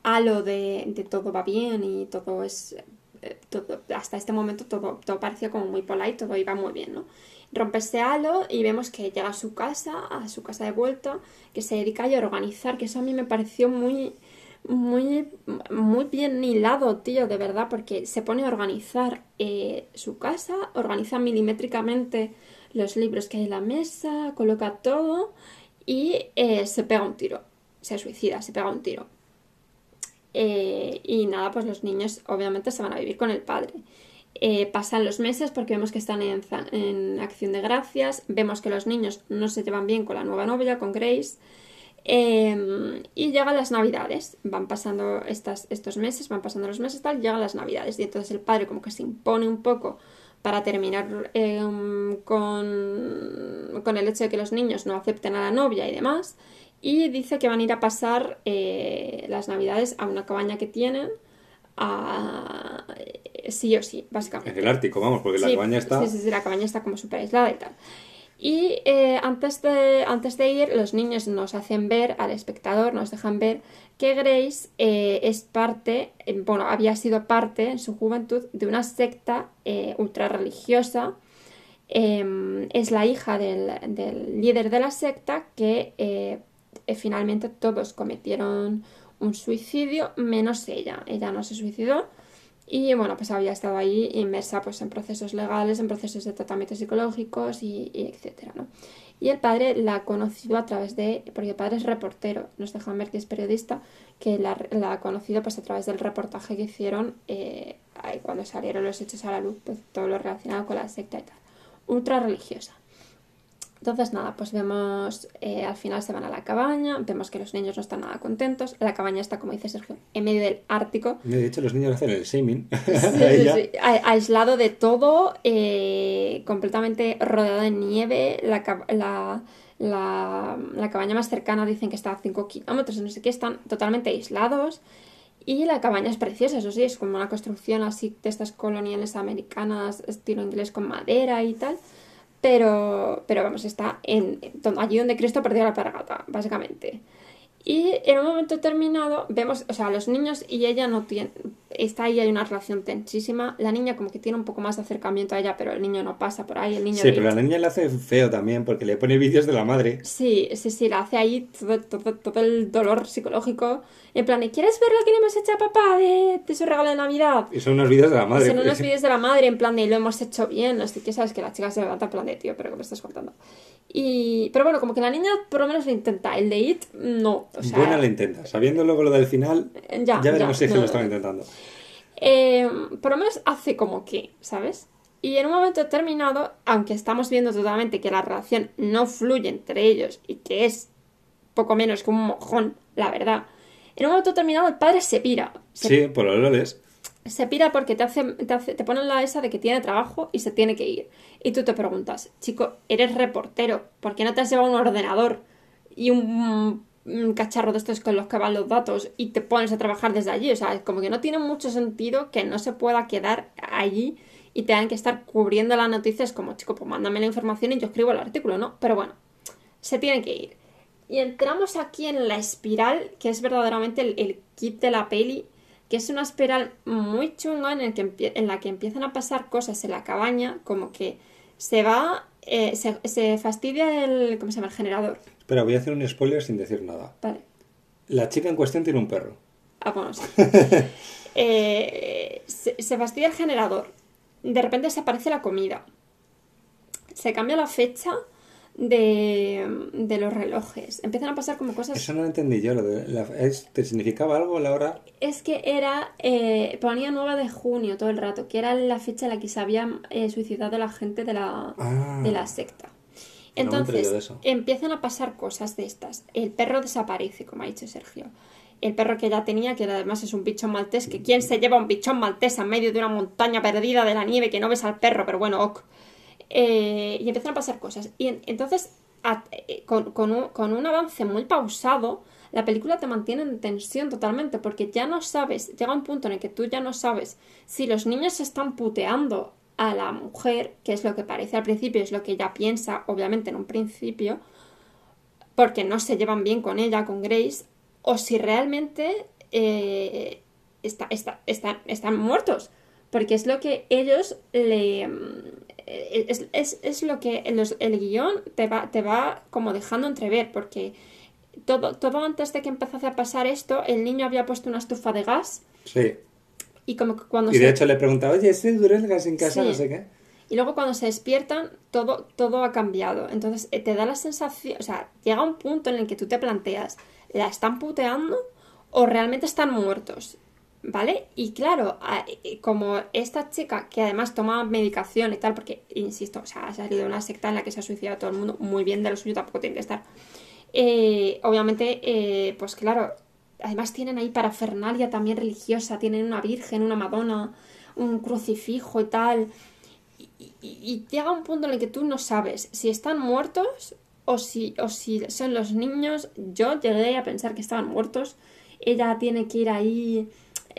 halo de, de todo va bien y todo es... eh, todo- hasta este momento todo, todo parecía como muy polite, todo iba muy bien, ¿no? Rompe ese halo y vemos que llega a su casa, a su casa de vuelta, que se dedica a organizar, que eso a mí me pareció muy, muy, muy bien hilado, tío, de verdad, porque se pone a organizar eh, su casa, organiza milimétricamente los libros que hay en la mesa, coloca todo y eh, se pega un tiro, se suicida, se pega un tiro. Eh, y nada, pues los niños obviamente se van a vivir con el padre. Eh, pasan los meses porque vemos que están en, acción de gracias, vemos que los niños no se llevan bien con la nueva novia, con Grace, eh, y llegan las navidades, van pasando estas, estos meses, van pasando los meses, tal, llegan las navidades, y entonces el padre como que se impone un poco para terminar eh, con, con el hecho de que los niños no acepten a la novia y demás, y dice que van a ir a pasar eh, las navidades a una cabaña que tienen, a, sí o sí, básicamente. En el Ártico, vamos, porque la Sí, cabaña está... Sí, sí, sí, la cabaña está como súper aislada y tal. Y eh, antes, de, antes de ir, los niños nos hacen ver, al espectador nos dejan ver que Grace eh, es parte, eh, bueno, había sido parte en su juventud de una secta ultra religiosa. Eh, es la hija del, líder de la secta que finalmente todos cometieron un suicidio, menos ella. Ella no se suicidó. Y bueno, pues había estado ahí inmersa pues, en procesos legales, en procesos de tratamientos psicológicos y, etcétera, ¿no? Y el padre la ha conocido a través de, porque el padre es reportero, nos dejan ver que es periodista, que la, la ha conocido pues a través del reportaje que hicieron eh, cuando salieron los hechos a la luz, pues todo lo relacionado con la secta y tal. Ultra religiosa. Entonces, nada, pues vemos, eh, al final se van a la cabaña, vemos que los niños no están nada contentos, la cabaña está, como dice Sergio, en medio del Ártico. De hecho, los niños hacen el shaming. Sí, sí, sí, a- aislado de todo, eh, completamente rodeado de nieve, la, la, la, la cabaña más cercana dicen que está a 5 kilómetros, no sé qué, están totalmente aislados. Y la cabaña es preciosa, eso sí, es como una construcción así de estas coloniales americanas, estilo inglés con madera y tal. Pero, pero vamos, está en, allí donde Cristo perdió la paragata, básicamente. Y en un momento determinado vemos, o sea, los niños y ella no tienen, está ahí, hay una relación tensísima. La niña como que tiene un poco más de acercamiento a ella, pero el niño no pasa por ahí, el niño... Sí, le- pero la niña le hace feo también porque le pone vídeos de la madre. Sí, sí, sí, la hace ahí todo, todo, todo el dolor psicológico. En plan, ¿y ¿quieres ver lo que le hemos hecho a papá de, de su regalo de Navidad? Y son unos vídeos de la madre. Son unos vídeos de la madre en plan de lo hemos hecho bien, no sé qué, sabes que la chica se levanta en plan de tío, pero que me estás contando. Y, pero bueno, como que la niña por lo menos lo intenta, el de It no. O sea, Buena la intenta. Sabiendo luego lo del final, Ya, ya, veremos ya, si es que no, lo están intentando. eh, por lo menos hace como que, ¿sabes? Y en un momento determinado, aunque estamos viendo totalmente que la relación no fluye entre ellos y que es poco menos que un mojón, la verdad, en un momento determinado el padre se pira. Se Sí, por los loles. Se pira porque te hace, te hace- te ponen la esa de que tiene trabajo y se tiene que ir. Y tú te preguntas, chico, eres reportero, ¿por qué no te has llevado un ordenador y un, cacharro de estos con los que van los datos y te pones a trabajar desde allí? O sea, como que no tiene mucho sentido que no se pueda quedar allí y tengan que estar cubriendo las noticias como, chico, pues mándame la información y yo escribo el artículo, ¿no? Pero bueno, se tiene que ir. Y entramos aquí en la espiral, que es verdaderamente el kit de la peli, que es una espiral muy chunga en, el que en la que empiezan a pasar cosas en la cabaña, como que se va, eh, se, se fastidia el, ¿cómo se llama? El generador. Pero voy a hacer un spoiler sin decir nada. Vale. La chica en cuestión tiene un perro. Ah, bueno, sí. Eh, se, se fastidia el generador. De repente desaparece la comida. Se cambia la fecha de, de los relojes. Empiezan a pasar como cosas... Eso no lo entendí yo. Lo de la- es- ¿Te significaba algo la hora? Es que era, eh, ponía 9 de junio todo el rato, que era la fecha en la que se había eh, suicidado la gente de la, Ah. de la secta. Entonces, eso. empiezan a pasar cosas de estas. El perro desaparece, como ha dicho Sergio. El perro que ya tenía, que además es un bichón maltés, que quién se lleva un bichón maltés en medio de una montaña perdida de la nieve que no ves al perro, pero bueno, ok. Eh, y empiezan a pasar cosas. Y en- entonces, eh, con, un, avance muy pausado, la película te mantiene en tensión totalmente, porque ya no sabes, llega un punto en el que tú ya no sabes si los niños están puteando a la mujer, que es lo que parece al principio, es lo que ella piensa, obviamente en un principio, porque no se llevan bien con ella, con Grace, o si realmente eh, está- está- está- están muertos. Porque es lo que ellos le. Es, es- es lo que los- el guion te va, te va como dejando entrever. Porque todo, todo antes de que empezase a pasar esto, el niño había puesto una estufa de gas. Sí. Y como que cuando Y de se- hecho le preguntaba, oye, ¿es duro el gas en casa? Sí. No sé qué. Y luego cuando se despiertan, todo, todo ha cambiado. Entonces eh, te da la sensación, o sea, llega un punto en el que tú te planteas, ¿la están puteando o realmente están muertos? ¿Vale? Y claro, eh, como esta chica que además toma medicación y tal, porque, insisto, o sea, ha salido de una secta en la que se ha suicidado todo el mundo, muy bien de lo suyo tampoco tiene que estar. Eh, obviamente, eh, pues claro, además tienen ahí parafernalia también religiosa, tienen una virgen, una madonna, un crucifijo y tal. Y, y- llega un punto en el que tú no sabes si están muertos o si, o si son los niños. Yo llegué a pensar que estaban muertos. Ella tiene que ir ahí,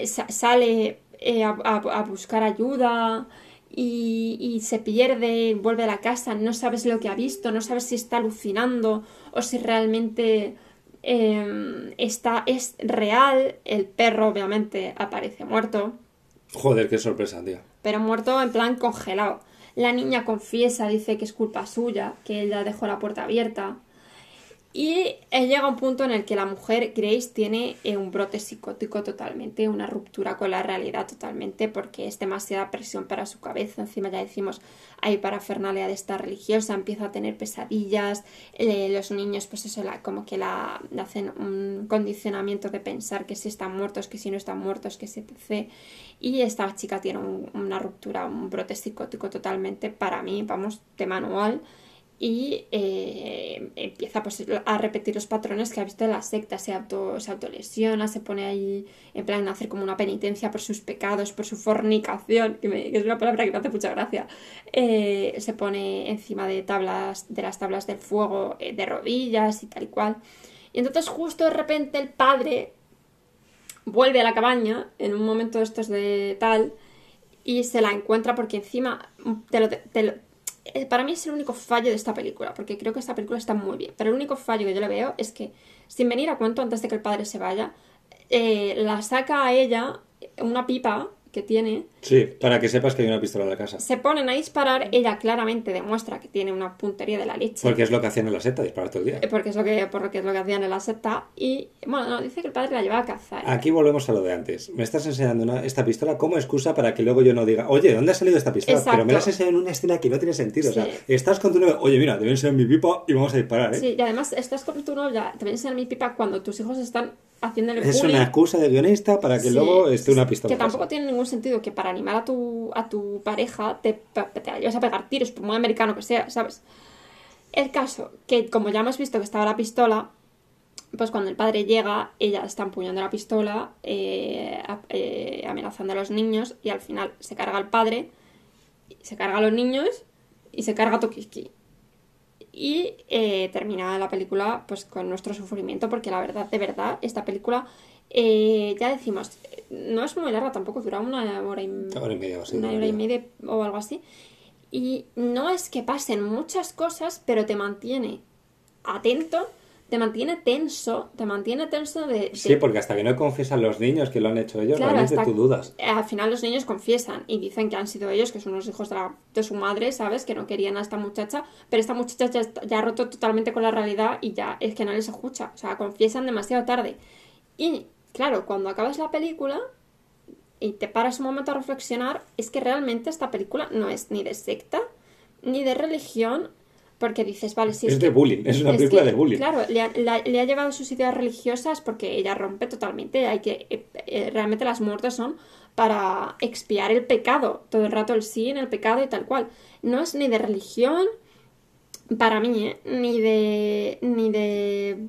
sale eh, a, buscar ayuda y, y se pierde, vuelve a la casa, no sabes lo que ha visto, no sabes si está alucinando o si realmente eh, está, es real. El perro obviamente aparece muerto Joder, qué sorpresa, tío. pero muerto en plan congelado. La niña confiesa, dice que es culpa suya, que ella dejó la puerta abierta. Y eh, llega un punto en el que la mujer, Grace, tiene eh, un brote psicótico totalmente, una ruptura con la realidad totalmente, porque es demasiada presión para su cabeza. Encima ya decimos, hay parafernalia de esta religiosa, empieza a tener pesadillas, eh, los niños, pues eso, la- como que la hacen un condicionamiento de pensar que si están muertos, que si no están muertos, que si etc. Y esta chica tiene un- una ruptura, un brote psicótico totalmente, para mí, vamos, de manual. Y eh, empieza pues, a repetir los patrones que ha visto en la secta. Se, auto, se autolesiona, se pone ahí en plan a hacer como una penitencia por sus pecados, por su fornicación, que, me, es una palabra que me hace mucha gracia. Eh, se pone encima de tablas, de las tablas del fuego, eh, de rodillas y tal y cual. Y entonces justo de repente el padre vuelve a la cabaña en un momento de estos de tal y se la encuentra porque encima te lo, para mí es el único fallo de esta película, porque creo que esta película está muy bien. Pero el único fallo que yo le veo es que, sin venir a cuento antes de que el padre se vaya, eh, la saca a ella una pipa que tiene. Sí, para que sepas que hay una pistola en la casa. Se ponen a disparar, ella claramente demuestra que tiene una puntería de la leche. Porque es lo que hacían en la secta, disparar todo el día. Eh, Porque es lo que, por lo que es lo que hacían en la secta. Y bueno, no, dice que el padre la lleva a cazar. Aquí volvemos a lo de antes. Me estás enseñando una- esta pistola como excusa para que luego yo no diga, oye, ¿dónde ha salido esta pistola? Exacto. Pero me la has enseñado en una escena que no tiene sentido. O sea, estás con tu novio, oye, mira, deben ser mi pipa y vamos a disparar, ¿eh? Sí, y además estás con tu novia, te voy a enseñar mi pipa cuando tus hijos están haciéndole Es bullying. una excusa de guionista para que Sí, luego esté una pistola Que casa. tampoco tiene ningún sentido que para animar a tu, a tu pareja te, te a pegar tiros, por muy americano que sea, ¿sabes? El caso, que como ya hemos visto que estaba la pistola, pues cuando el padre llega, ella está empuñando la pistola, eh, eh, amenazando a los niños, y al final se carga al padre, se carga a los niños y se carga a Tokiski. Y eh, termina la película pues con nuestro sufrimiento, porque la verdad, de verdad, esta película, eh, ya decimos, eh, no es muy larga tampoco, dura una hora y, Hora y media o así, una hora y media. o algo así. Y no es que pasen muchas cosas, pero te mantiene atento, te mantiene tenso, te mantiene tenso de... de- Sí, porque hasta que no confiesan los niños que lo han hecho ellos, Claro, realmente tú dudas. Al final los niños confiesan y dicen que han sido ellos, que son los hijos de, la- de su madre, ¿sabes? Que no querían a esta muchacha, pero esta muchacha ya, ya ha roto totalmente con la realidad y ya es que no les escucha. O sea, confiesan demasiado tarde. Y claro, cuando acabas la película y te paras un momento a reflexionar, es que realmente esta película no es ni de secta, ni de religión, porque dices, vale, sí, es es de que- bullying, es una es película que, de bullying. Claro, le ha, la- le ha llevado sus ideas religiosas porque ella rompe totalmente. Hay que. eh, eh, realmente las muertes son para expiar el pecado. Todo el rato el sí en el pecado y tal cual. No es ni de religión, para mí, ¿eh? ni de. ni de.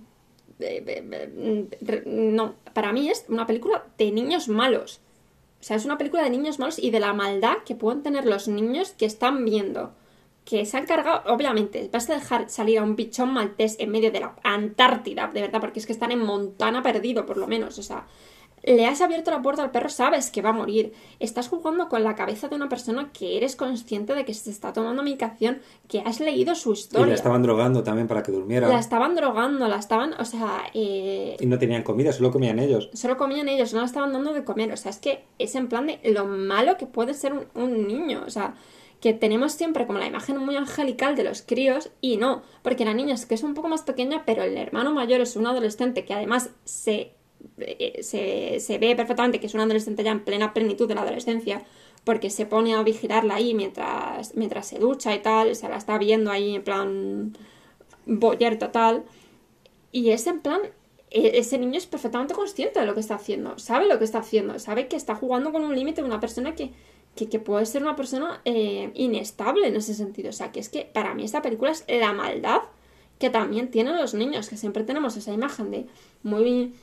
Re- no, para mí es una película de niños malos. O sea, es una película de niños malos y de la maldad que pueden tener los niños que están viendo. Que se han cargado, obviamente, vas a dejar salir a un pichón maltés en medio de la Antártida, de verdad, porque es que están en Montana perdido, por lo menos. O sea, le has abierto la puerta al perro, sabes que va a morir. Estás jugando con la cabeza de una persona que eres consciente de que se está tomando medicación, que has leído su Y historia. la estaban drogando también para que durmiera. La estaban drogando, la estaban, o sea, eh, Y no tenían comida, solo comían ellos. solo comían ellos, no la estaban dando de comer. O sea, es que es en plan de lo malo que puede ser un, un niño. O sea, que tenemos siempre como la imagen muy angelical de los críos y no, porque la niña es que es un poco más pequeña, pero el hermano mayor es un adolescente que además se, se, se ve perfectamente que es un adolescente ya en plena plenitud de la adolescencia. Porque se pone a vigilarla ahí mientras, mientras se ducha y tal, se la está viendo ahí en plan boyer total. Y es en plan, e- ese niño es perfectamente consciente de lo que está haciendo, sabe lo que está haciendo, sabe que está jugando con un límite de una persona que, que, que puede ser una persona eh, inestable en ese sentido. O sea, que es que para mí esta película es la maldad que también tienen los niños, que siempre tenemos esa imagen de muy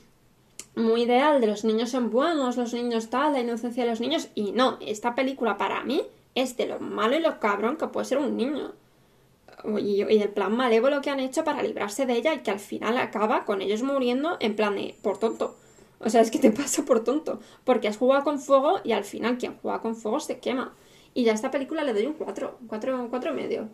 muy ideal de los niños son buenos, los niños tal, la inocencia de los niños, y no, esta película para mí es de lo malo y lo cabrón que puede ser un niño. Y, y el plan malévolo que han hecho para librarse de ella y que al final acaba con ellos muriendo en plan de por tonto. O sea, es que te pasa por tonto. Porque has jugado con fuego y al final quien juega con fuego se quema. Y ya a esta película le doy un 4, un 4, un 4 y medio.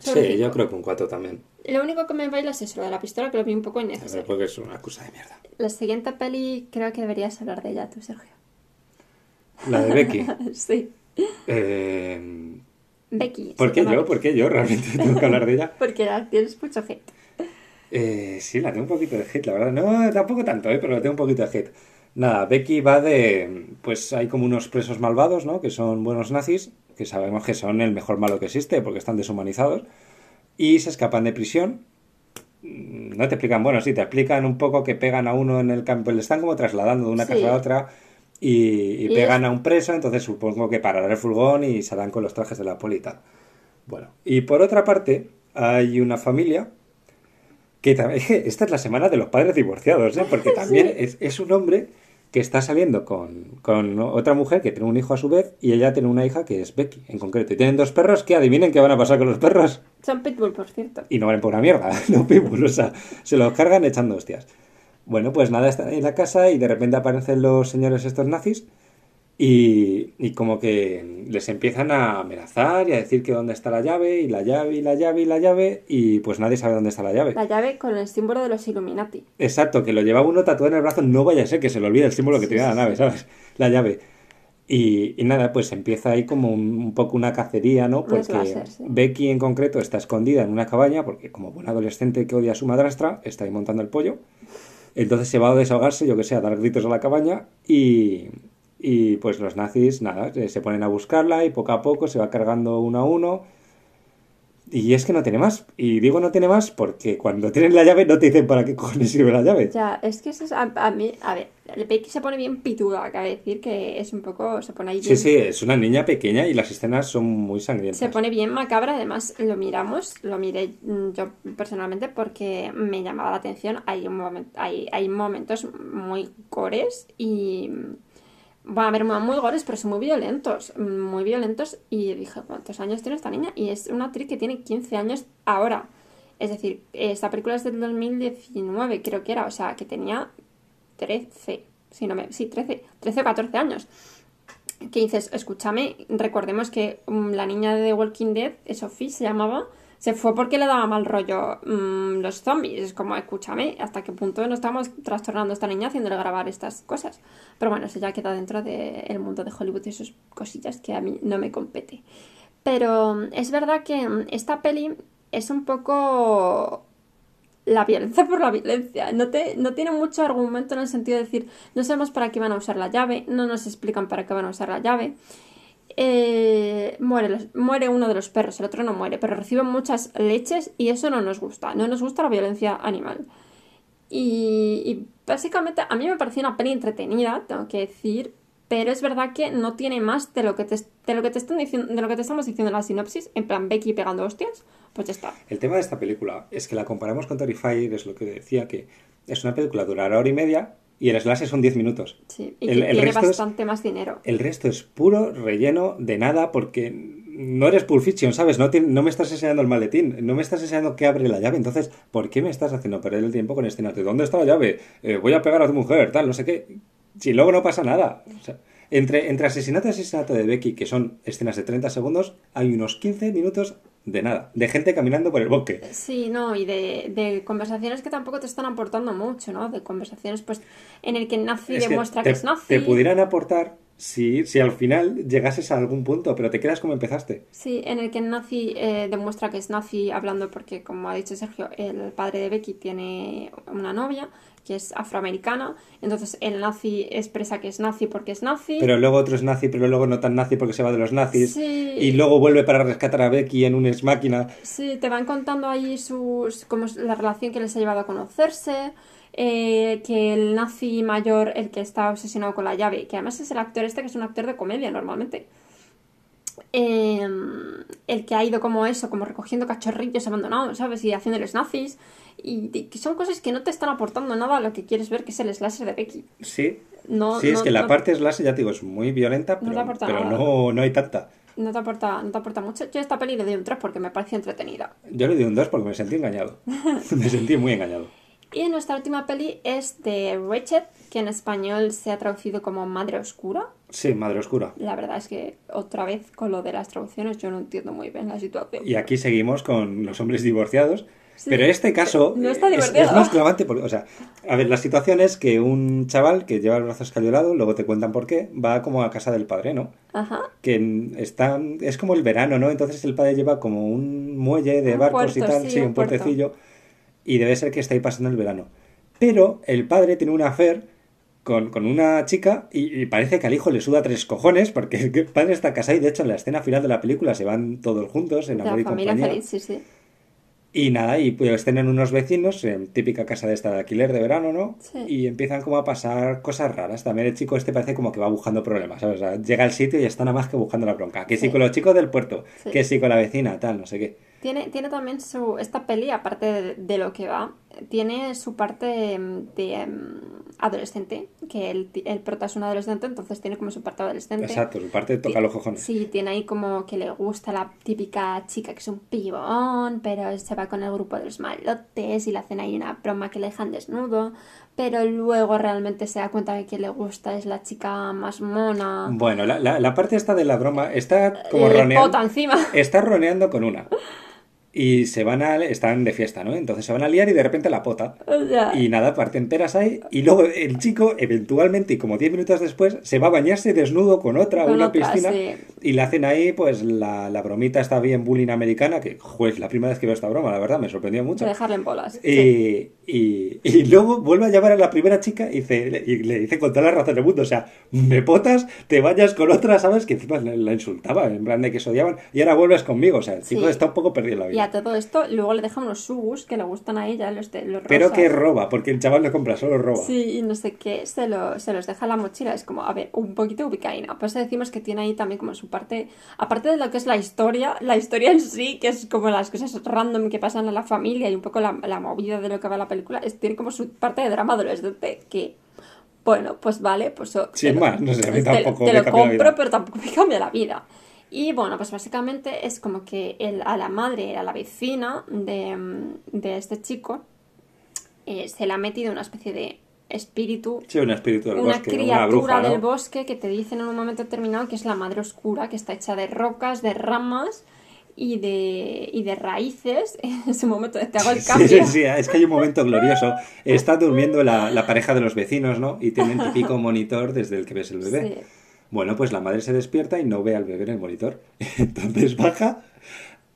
Sobre Sí, yo creo que un 4 también. Lo único que me baila es eso, lo de la pistola, que lo vi un poco innecesario. Porque es una excusa de mierda. La siguiente peli creo que deberías hablar de ella tú, Sergio. La de Becky. sí. Eh, Becky. ¿Por qué llama yo? ¿Por qué yo realmente tengo que hablar de ella? Porque la tienes mucho hate. Eh, sí, la tengo un poquito de hate, la verdad. No, tampoco tanto, ¿eh? pero la tengo un poquito de hate. Nada, Becky va de... Pues hay como unos presos malvados, ¿no? Que son buenos nazis, que sabemos que son el mejor malo que existe porque están deshumanizados. Y se escapan de prisión. Mm, No te explican, bueno, sí, te explican un poco que pegan a uno en el campo, le están como trasladando de una Sí. casa a otra y, pegan es- a un preso, entonces supongo que parará el furgón y saldrán con los trajes de la poli y tal. Bueno, y por otra parte, hay una familia que también... Esta es la semana de los padres divorciados, ¿eh? Porque también es, es un hombre que está saliendo con, con, otra mujer que tiene un hijo a su vez y ella tiene una hija que es Becky, en concreto. Y tienen dos perros que adivinen qué van a pasar con los perros. Son pitbull, por cierto. Y no valen por una mierda, no pitbull, o sea, se los cargan echando hostias. Bueno, pues nada, están en la casa y de repente aparecen los señores estos nazis y, y, como que les empiezan a amenazar y a decir que dónde está la llave, y la llave, y la llave, y la llave, y pues nadie sabe dónde está la llave. La llave con el símbolo de los Illuminati. Exacto, que lo llevaba uno tatuado en el brazo, no vaya a ser que se le olvide el símbolo que Sí, tenía la sí, nave, ¿sabes? La llave. Y, y nada, pues empieza ahí como un, un poco una cacería, ¿no? Porque slasher, sí. Becky en concreto está escondida en una cabaña, porque como buen adolescente que odia a su madrastra, está ahí montando el pollo. Entonces se va a desahogarse, yo que sé, a dar gritos a la cabaña y, y pues los nazis, nada, eh, se ponen a buscarla y poco a poco se va cargando uno a uno. Y es que no tiene más. Y digo no tiene más porque cuando tienen la llave no te dicen para qué cojones sirve la llave. Ya, es que eso es, a, a mí, a ver, Becky se pone bien pituda, cabe decir que es un poco, se pone ahí Sí, bien, sí, es una niña pequeña y las escenas son muy sangrientas. se pone bien macabra, además lo miramos, lo miré mm, yo personalmente porque me llamaba la atención, hay, un hay, hay momentos muy gores y van a haber muy gores, pero son muy violentos, muy violentos y dije, ¿cuántos años tiene esta niña? Y es una actriz que tiene 15 años ahora. Es decir, esta película es del 2019, creo que era, o sea, que tenía 13, si no me, sí, 13, 13 o 14 años. Que dices, escúchame, recordemos que mm, la niña de The Walking Dead, Sophie se llamaba, se fue porque le daba mal rollo mm, los zombies. Es como, escúchame, hasta qué punto nos estamos trastornando a esta niña haciéndole grabar estas cosas. Pero bueno, eso ya queda dentro del mundo de Hollywood y esas cosillas que a mí no me compete. Pero mm, es verdad que mm, esta peli es un poco la violencia por la violencia. No, te, no tiene mucho argumento en el sentido de decir, no sabemos para qué van a usar la llave, no nos explican para qué van a usar la llave. Eh, muere, muere uno de los perros, el otro no muere, pero reciben muchas leches y eso no nos gusta. No nos gusta la violencia animal. Y, y básicamente a mí me pareció una peli entretenida, tengo que decir, pero es verdad que no tiene más de lo que te, de lo que te están diciendo, de lo que te estamos diciendo en la sinopsis, en plan Becky pegando hostias, pues ya está. El tema de esta película es que la comparamos con Terrifier, es lo que decía, que es una película durará hora y media y el slash son 10 minutos. Sí, y El- que el tiene resto es- bastante más dinero. El resto es puro relleno de nada porque no eres Pulp Fiction, ¿sabes? No, no me estás enseñando el maletín, no me estás enseñando qué abre la llave. Entonces, ¿por qué me estás haciendo perder el tiempo con escenas de ¿dónde está la llave? Eh, voy a pegar a tu mujer, tal, no sé qué. Si luego no pasa nada. O sea, entre, entre asesinato y asesinato de Becky, que son escenas de 30 segundos, hay unos 15 minutos de nada. De gente caminando por el bosque. Sí, no, y de, de conversaciones que tampoco te están aportando mucho, ¿no? De conversaciones, pues, en el que nazi Es que demuestra te, que es nazi. te pudieran aportar si, si al final llegases a algún punto, pero te quedas como empezaste. Sí, en el que el nazi eh, demuestra que es nazi hablando porque, como ha dicho Sergio, el padre de Becky tiene una novia que es afroamericana, entonces el nazi expresa que es nazi porque es nazi. Pero luego otro es nazi, pero luego no tan nazi porque se va de los nazis. Sí. Y luego vuelve para rescatar a Becky en un ex máquina. Sí, te van contando ahí sus, como la relación que les ha llevado a conocerse, eh, que el nazi mayor, el que está obsesionado con la llave, que además es el actor este que es un actor de comedia normalmente, eh, el que ha ido como eso, como recogiendo cachorrillos abandonados, ¿sabes? Y haciéndoles nazis, y, y que son cosas que no te están aportando nada a lo que quieres ver, que es el slasher de Becky. Sí. No, sí, es no- que la no- parte slash, ya te digo, es muy violenta, No te pero, aporta pero nada. no, no hay tanta. no te aporta, no te aporta mucho. Yo a esta peli le doy un 3 porque me pareció entretenida. Yo le di un 2 porque me sentí engañado. me sentí muy engañado. Y nuestra última peli es de Ratchet, que en español se ha traducido como Madre Oscura. Sí, Madre Oscura. La verdad es que otra vez con lo de las traducciones yo no entiendo muy bien la situación. Y aquí seguimos con los hombres divorciados. Sí. Pero este caso No está es- es, más clavante porque, o sea, a ver, la situación es que un chaval que lleva el brazo escayolado, luego te cuentan por qué, va como a casa del padre, ¿no? Ajá. que está es como el verano, ¿no? Entonces el padre lleva como un muelle de Un barcos y tal, sí, sí, un un puerto. Y debe ser que está ahí pasando el verano. Pero el padre tiene una affair con, con una chica y, y parece que al hijo le suda tres cojones porque el padre está casado y de hecho en la escena final de la película se van todos juntos en la amor y familia compañía. feliz, sí, sí. Y nada, y pues tienen unos vecinos, en típica casa de esta de alquiler de verano, ¿no? Sí. Y empiezan como a pasar cosas raras. También el chico este parece como que va buscando problemas, ¿sabes? O sea, llega al sitio y está nada más que buscando la bronca. Que sí, Sí. con los chicos del puerto, Sí. que sí con la vecina, tal, no sé qué. Tiene, tiene también su. Esta peli, aparte de, de lo que va, tiene su parte em, de em, adolescente. Que el, el prota es un adolescente, entonces tiene como su parte adolescente. Exacto, su parte toca los cojones. Sí, tiene ahí como que le gusta la típica chica que es un pibón, pero se va con el grupo de los malotes y le hacen ahí una broma que le dejan desnudo, pero luego realmente se da cuenta de que le gusta es la chica más mona. Bueno, la, la, la parte esta de la broma está como roneando. encima. Está roneando con una. Y se van a. Están de fiesta, ¿no? Entonces se van a liar y de repente la pota. O sea, Y nada, parten peras ahí. Y luego el chico, eventualmente, y como 10 minutos después, se va a bañarse desnudo con otra Con una otra, piscina. sí. Y le hacen ahí, pues, la, la bromita está bien bullying americana. Que, juez, la primera vez que veo esta broma, la verdad, me sorprendió mucho. de dejarle en bolas. Y, sí. y, y luego vuelve a llamar a la primera chica y, dice, y le dice con toda la razón del mundo, o sea, me potas, te vayas con otra, ¿sabes? Que encima la, la insultaba, en plan de que se odiaban, y ahora vuelves conmigo, o sea, el chico Sí. está un poco perdido en la Y a todo esto, luego le deja unos subus que le gustan a ella, los, de, los Pero que roba, porque el chaval no compra, solo roba. Sí, y no sé qué, se, lo, se los deja en la mochila. Es como, a ver, un poquito ubicaína. Pues decimos que tiene ahí también como su parte, aparte de lo que es la historia, la historia en sí, que es como las cosas random que pasan en la familia y un poco la, la movida de lo que va la película, es, tiene como su parte de drama adolescente que, bueno, pues vale, pues... Sin te lo- más, no sé, a mí te- tampoco Te, me lo cambió la compro, vida. pero tampoco me cambia la vida. Y bueno, pues básicamente es como que el, a la madre, a la vecina de, mm, de este chico, eh, se le ha metido una especie de espíritu Sí, un espíritu del una bosque, una criatura bruja, ¿no? del bosque que te dicen en un momento determinado que es la madre oscura, que está hecha de rocas, de ramas y de, y de raíces. En ese momento te hago el Sí, cambio. sí, sí, es que hay un momento glorioso. Está durmiendo la, la pareja de los vecinos, ¿no? Y tienen típico monitor desde el que ves el bebé. Sí. Bueno, pues la madre se despierta y no ve al bebé en el monitor. Entonces baja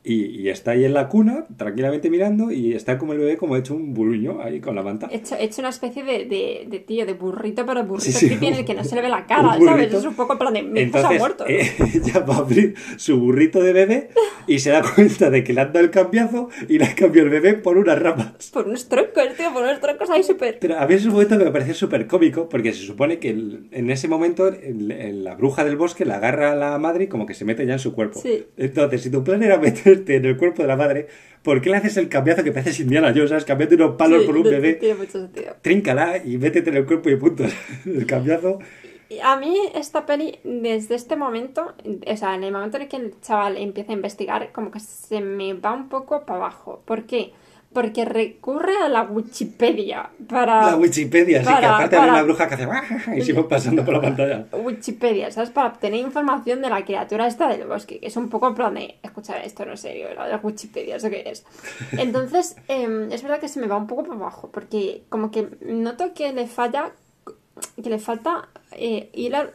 y, y está ahí en la cuna, tranquilamente mirando, y está como el bebé como hecho un buruño ahí con la manta. He hecho, he hecho una especie de, de, de tío, de burrito, pero burrito Sí, en el que no se le ve la cara, ¿sabes? Es un poco en plan de ha Entonces muerto. eh, ella va a abrir su burrito de bebé y se da cuenta de que le han dado el cambiazo y le ha cambiado el bebé por unas ramas. Por unos troncos, tío, por unos troncos ahí súper... Pero a mí es un momento que me parece súper cómico porque se supone que el- en ese momento el- el- la bruja del bosque la agarra a la madre y como que se mete ya en su cuerpo. Sí. Entonces, si tu plan era meterte en el cuerpo de la madre, ¿por qué le haces el cambiazo que pareces Indiana Jones? ¿sabes? Cambiando unos palos Sí, por un no bebé. Tiene mucho sentido. Tríncala y métete en el cuerpo y punto. El cambiazo. A mí esta peli, desde este momento, o sea, en el momento en el que el chaval empieza a investigar, como que se me va un poco para abajo. ¿Por qué? Porque recurre a la Wikipedia para... La Wikipedia, así que aparte hay para- una bruja que hace y sigue pasando por la pantalla. Wikipedia, ¿sabes? Para obtener información de la criatura esta del bosque, que es un poco en plan de, escucha, esto no serio, la de Wikipedia, ¿eso qué es? Entonces, em, es verdad que se me va un poco para abajo, porque como que noto que le falla, que le falta eh, hilo,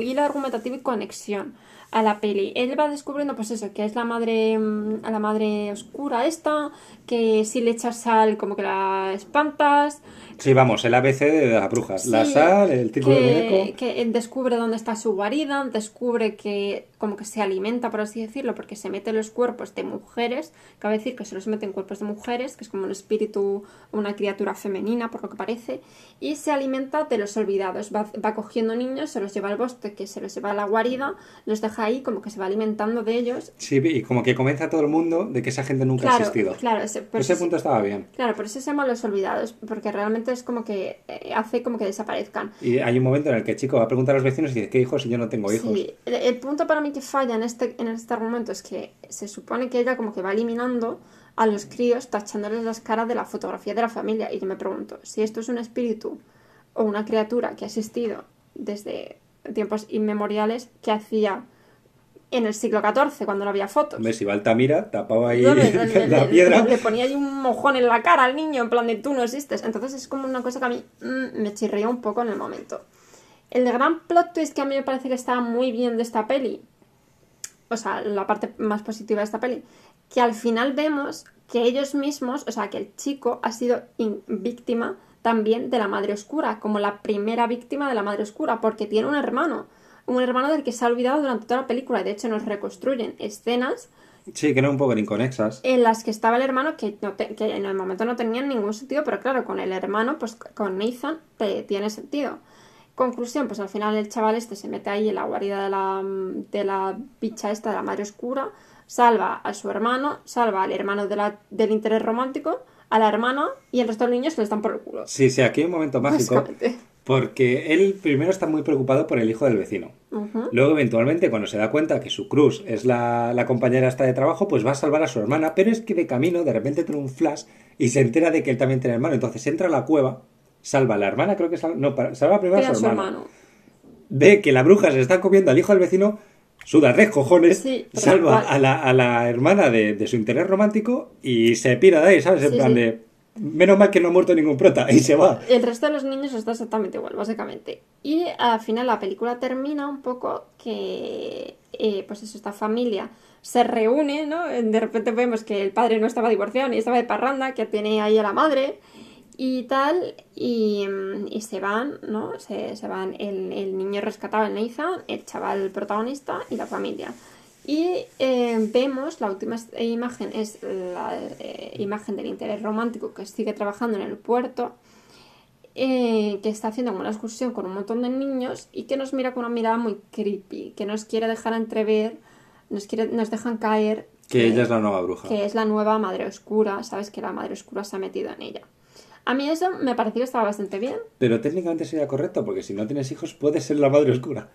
hilo argumentativo y conexión a la peli. Él va descubriendo, pues eso, que es la madre, mm, a la madre oscura esta, que si le echas sal como que la espantas, Sí, vamos, el ABC de las brujas. La sal, el tipo de que, muñeco. que descubre dónde está su guarida, descubre que como que se alimenta, por así decirlo, porque se mete en los cuerpos de mujeres, cabe decir que se los mete en cuerpos de mujeres, que es como un espíritu, una criatura femenina, por lo que parece, y se alimenta de los olvidados, va, va cogiendo niños, se los lleva al bosque, que se los lleva a la guarida, los deja ahí, como que se va alimentando de ellos. Sí, y como que convence a todo el mundo de que esa gente nunca ha existido. claro, ese, por Ese eso- punto estaba bien. claro, por eso se llaman los olvidados, porque realmente es como que eh, hace como que desaparezcan. Y hay un momento en el que el chico va a preguntar a los vecinos y dice, ¿qué hijos si yo no tengo hijos? Sí, el, el punto para mí que falla en este, en este argumento es que se supone que ella como que va eliminando a los críos tachándoles las caras de la fotografía de la familia. Y yo me pregunto, si esto es un espíritu o una criatura que ha existido desde tiempos inmemoriales, ¿qué hacía en el siglo XIV cuando no había fotos? Hombre, si va Altamira, tapaba ahí No, le, le- la le- piedra. le ponía ahí un mojón en la cara al niño, en plan de tú no existes. Entonces es como una cosa que a mí mm, me chirría un poco en el momento. El gran plot twist que a mí me parece que está muy bien de esta peli, o sea, la parte más positiva de esta peli, que al final vemos que ellos mismos, o sea, que el chico ha sido víctima también de la madre oscura, como la primera víctima de la madre oscura, porque tiene un hermano, un hermano del que se ha olvidado durante toda la película, y de hecho nos reconstruyen escenas Sí, que eran un poco inconexas. en las que estaba el hermano que, no te- que en el momento no tenían ningún sentido, pero claro, con el hermano, pues con Nathan te- tiene sentido. Conclusión, pues al final el chaval este se mete ahí en la guarida de la, de la bicha esta de la madre oscura, salva a su hermano, salva al hermano de la, del interés romántico, a la hermana y el resto de los niños que le están por el culo. Sí, sí, aquí hay un momento mágico. Porque él primero está muy preocupado por el hijo del vecino. Luego, eventualmente, cuando se da cuenta que su cruz es la, la compañera esta de trabajo, pues va a salvar a su hermana, pero es que de camino de repente tiene un flash y se entera de que él también tiene hermano. Entonces entra a la cueva, salva a la hermana, creo que salva, no, salva primero a su su hermano. hermano. Ve que la bruja se está comiendo al hijo del vecino, suda tres cojones, Sí, salva a la, a la hermana de, de su interés romántico y se pira de ahí, ¿sabes? En Sí, plan sí. de, menos mal que no ha muerto ningún prota y se va. El resto de los niños está exactamente igual, básicamente. Y al final la película termina un poco que, eh, pues eso, esta familia se reúne, ¿no? De repente vemos que el padre no estaba divorciado ni estaba de parranda, que tiene ahí a la madre y tal, y, mm, y se van, ¿no? Se, se van el, el niño rescatado, el Nathan, el chaval protagonista y la familia. Y eh, vemos, la última es- imagen es la eh, imagen del interés romántico que sigue trabajando en el puerto, eh, que está haciendo como una excursión con un montón de niños y que nos mira con una mirada muy creepy, que nos quiere dejar entrever, nos, quiere, nos dejan caer Que ella es la nueva bruja. que es la nueva madre oscura, sabes que la madre oscura se ha metido en ella. A mí eso me pareció que estaba bastante bien. Pero técnicamente sería correcto, porque si no tienes hijos, puedes ser la madre oscura.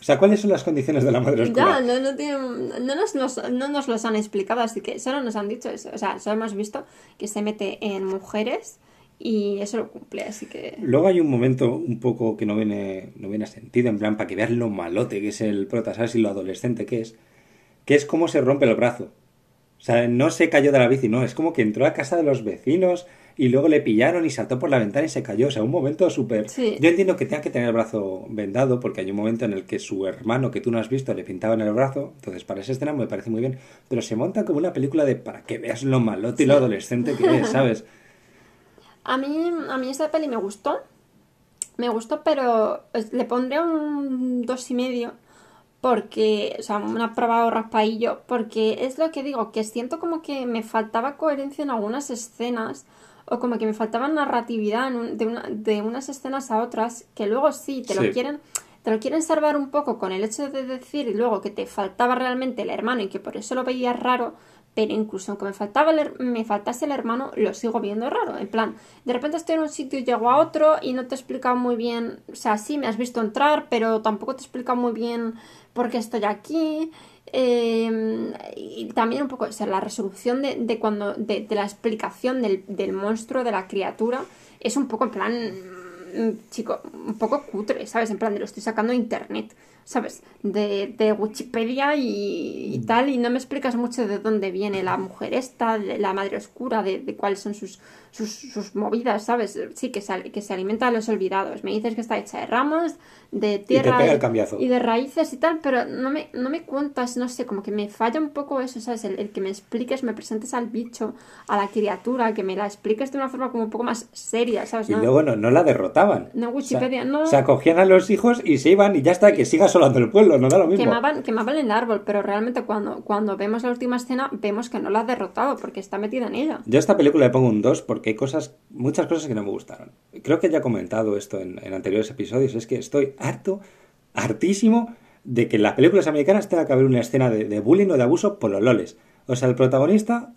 O sea, ¿cuáles son las condiciones de la madre oscura? Ya, no, no, tienen- no, nos, los, no nos los han explicado, así que solo nos han dicho eso. O sea, solo hemos visto que se mete en mujeres y eso lo cumple, así que... Luego hay un momento un poco que no viene, no viene a sentido, en plan, para que veas lo malote que es el prota, ¿sabes? Y lo adolescente que es. Que es cómo se rompe el brazo. O sea, no se cayó de la bici, no. Es como que entró a casa de los vecinos y luego le pillaron y saltó por la ventana y se cayó. O sea, un momento súper... Sí. Yo entiendo que tenga que tener el brazo vendado porque hay un momento en el que su hermano, que tú no has visto, le pintaba en el brazo. Entonces, para esa escena me parece muy bien. Pero se monta como una película de para que veas lo malote y lo adolescente que es, ¿sabes? A mí, a mí esta peli me gustó. Me gustó, pero pues, le pondré un dos y medio. Porque, o sea, una prueba o raspaillo. Porque es lo que digo, que siento como que me faltaba coherencia en algunas escenas. O como que me faltaba narratividad en un- de, una- de unas escenas a otras. Que luego sí, te Sí. lo quieren. Te lo quieren salvar un poco con el hecho de decir luego que te faltaba realmente el hermano y que por eso lo veías raro, pero incluso aunque me faltaba el me faltase el hermano, lo sigo viendo raro. En plan, de repente estoy en un sitio y llego a otro y no te he explicado muy bien, o sea, sí me has visto entrar, pero tampoco te he explicado muy bien por qué estoy aquí. Eh, y también un poco, o sea, la resolución de, de cuando, de, de la explicación del, del monstruo, de la criatura, es un poco en plan, chico, un poco cutre, ¿sabes? En plan, de lo estoy sacando de internet, ¿sabes? De, de Wikipedia y, y tal, y no me explicas mucho de dónde viene la mujer esta, de la madre oscura, de, de cuáles son sus, sus, sus movidas, ¿sabes? Sí, que se, que se alimenta de los olvidados. Me dices que está hecha de ramas, de tierra y- cambiazo. y de raíces y tal, pero no me, no me cuentas, no sé, como que me falla un poco eso, ¿sabes? El, el que me expliques, me presentes al bicho, a la criatura, que me la expliques de una forma como un poco más seria, ¿sabes? Y luego no, no la No, Wikipedia, o sea, no. O sea, cogían a los hijos y se iban y ya está, que siga asolando el pueblo, no da lo mismo. Quemaban, quemaban el árbol, pero realmente cuando, cuando vemos la última escena vemos que no la ha derrotado porque está metida en ella. Yo a esta película le pongo un 2 porque hay cosas, muchas cosas que no me gustaron. Creo que ya he comentado esto en, en anteriores episodios, es que estoy harto, hartísimo de que en las películas americanas tenga que haber una escena de, de bullying o de abuso por los loles. O sea, el protagonista,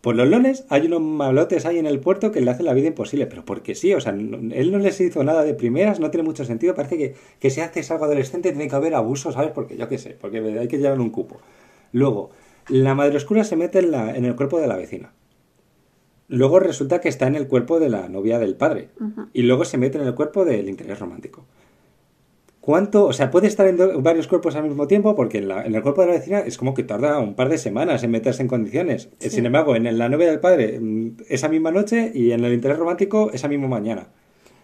por los loles, hay unos malotes ahí en el puerto que le hacen la vida imposible, pero porque sí, o sea, no- él no les hizo nada de primeras, no tiene mucho sentido, parece que, que si haces algo adolescente tiene que haber abuso, ¿sabes? Porque yo qué sé, porque hay que llevar un cupo. Luego, la madre oscura se mete en, la, en el cuerpo de la vecina. Luego resulta que está en el cuerpo de la novia del padre. Y luego se mete en el cuerpo del interés romántico. ¿Cuánto? O sea, puede estar en do- varios cuerpos al mismo tiempo porque en, la- en el cuerpo de la vecina es como que tarda un par de semanas en meterse en condiciones. Eh, Sin embargo, en la novia del padre mm, esa misma noche y en el interés romántico esa misma mañana.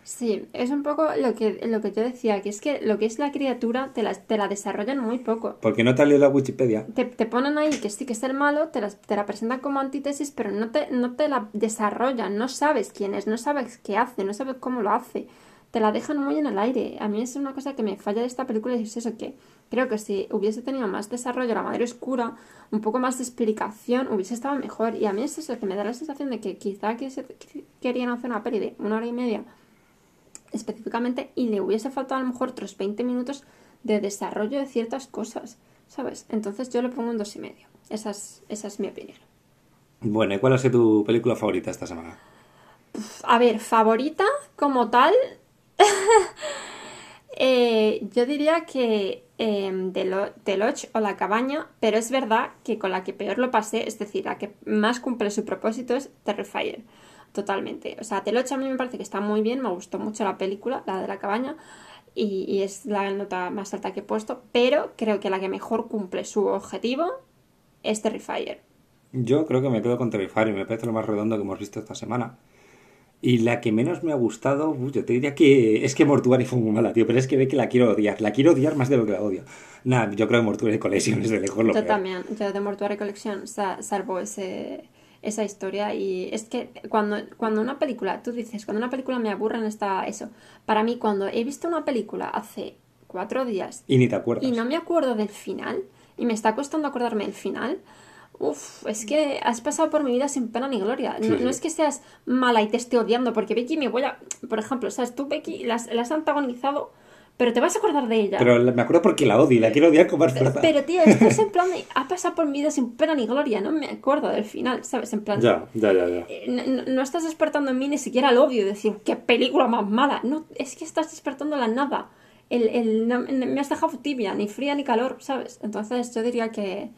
Sí, es un poco lo que, lo que yo decía, que es que lo que es la criatura te la, te la desarrollan muy poco. Porque no te ha leído la Wikipedia. Te, te ponen ahí que sí que es el malo, te, las- te la presentan como antítesis, pero no te, no te la desarrollan, no sabes quién es, no sabes qué hace, no sabes cómo lo hace. Te la dejan muy en el aire. A mí es una cosa que me falla de esta película y es eso, que creo que si hubiese tenido más desarrollo la madre oscura, un poco más de explicación, hubiese estado mejor. Y a mí es eso, que me da la sensación de que quizá que se- que querían hacer una peli de una hora y media específicamente y le hubiese faltado a lo mejor otros 20 minutos de desarrollo de ciertas cosas, ¿sabes? Entonces yo le pongo un dos y medio. Esa es, esa es mi opinión. Bueno, ¿y cuál ha sido tu película favorita esta semana? A ver, favorita como tal. Eh, yo diría que eh, o La Cabaña, pero es verdad que con la que peor lo pasé, es decir, la que más cumple su propósito es Terrifier. Totalmente. O sea, The a mí me parece que está muy bien, me gustó mucho la película, la de La Cabaña, y, es la nota más alta que he puesto, pero creo que la que mejor cumple su objetivo es Terrifier. Yo creo que me quedo con Terrifier me parece lo más redondo que hemos visto esta semana. Y la que menos me ha gustado, uy, yo te diría que es que Mortuary fue muy mala, tío, pero es que ve que la quiero odiar. La quiero odiar más de lo que la odio. Nada, yo creo que Mortuary Collection es de lejos lo Yo peor. también, yo de Mortuary Collection sa- salvo ese, esa historia y es que cuando, cuando una película, tú dices, cuando una película me aburre en esta eso, para mí cuando he visto una película hace cuatro días Y ni te acuerdas. y no me acuerdo del final y me está costando acordarme del final, uff, es que has pasado por mi vida sin pena ni gloria. No, Sí, sí. no es que seas mala y te esté odiando, porque Becky me voy a, por ejemplo, sabes, tú Becky la has, la has antagonizado, pero te vas a acordar de ella. Pero me acuerdo porque la odio y la quiero odiar con más fuerza. Pero tío, estás en plan de, ha pasado por mi vida sin pena ni gloria, no me acuerdo del final, ¿sabes? En plan, Ya, ya, ya, ya. eh, no, no- estás despertando en mí ni siquiera el odio, de decir, qué película más mala. No, es que estás despertando la nada. El, el- no- me has dejado tibia, ni fría ni calor, ¿sabes? Entonces yo diría que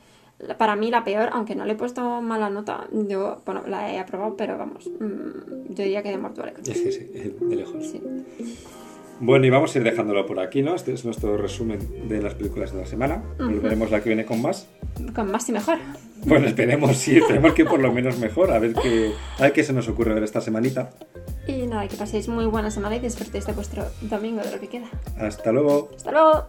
para mí la peor, aunque no le he puesto mala nota, yo, bueno, la he aprobado, pero vamos, mm, yo diría que de Mortuario. Sí, sí, sí, de lejos. Sí. Bueno, y vamos a ir dejándolo por aquí, ¿no? Este es nuestro resumen de las películas de la semana. Volveremos la que viene con más. Con más y mejor. Bueno, esperemos, sí, esperemos que por lo menos mejor. A ver qué, a ver qué se nos ocurre ver esta semanita. Y nada, que paséis muy buena semana y disfrutéis de vuestro domingo, de lo que queda. Hasta luego. Hasta luego.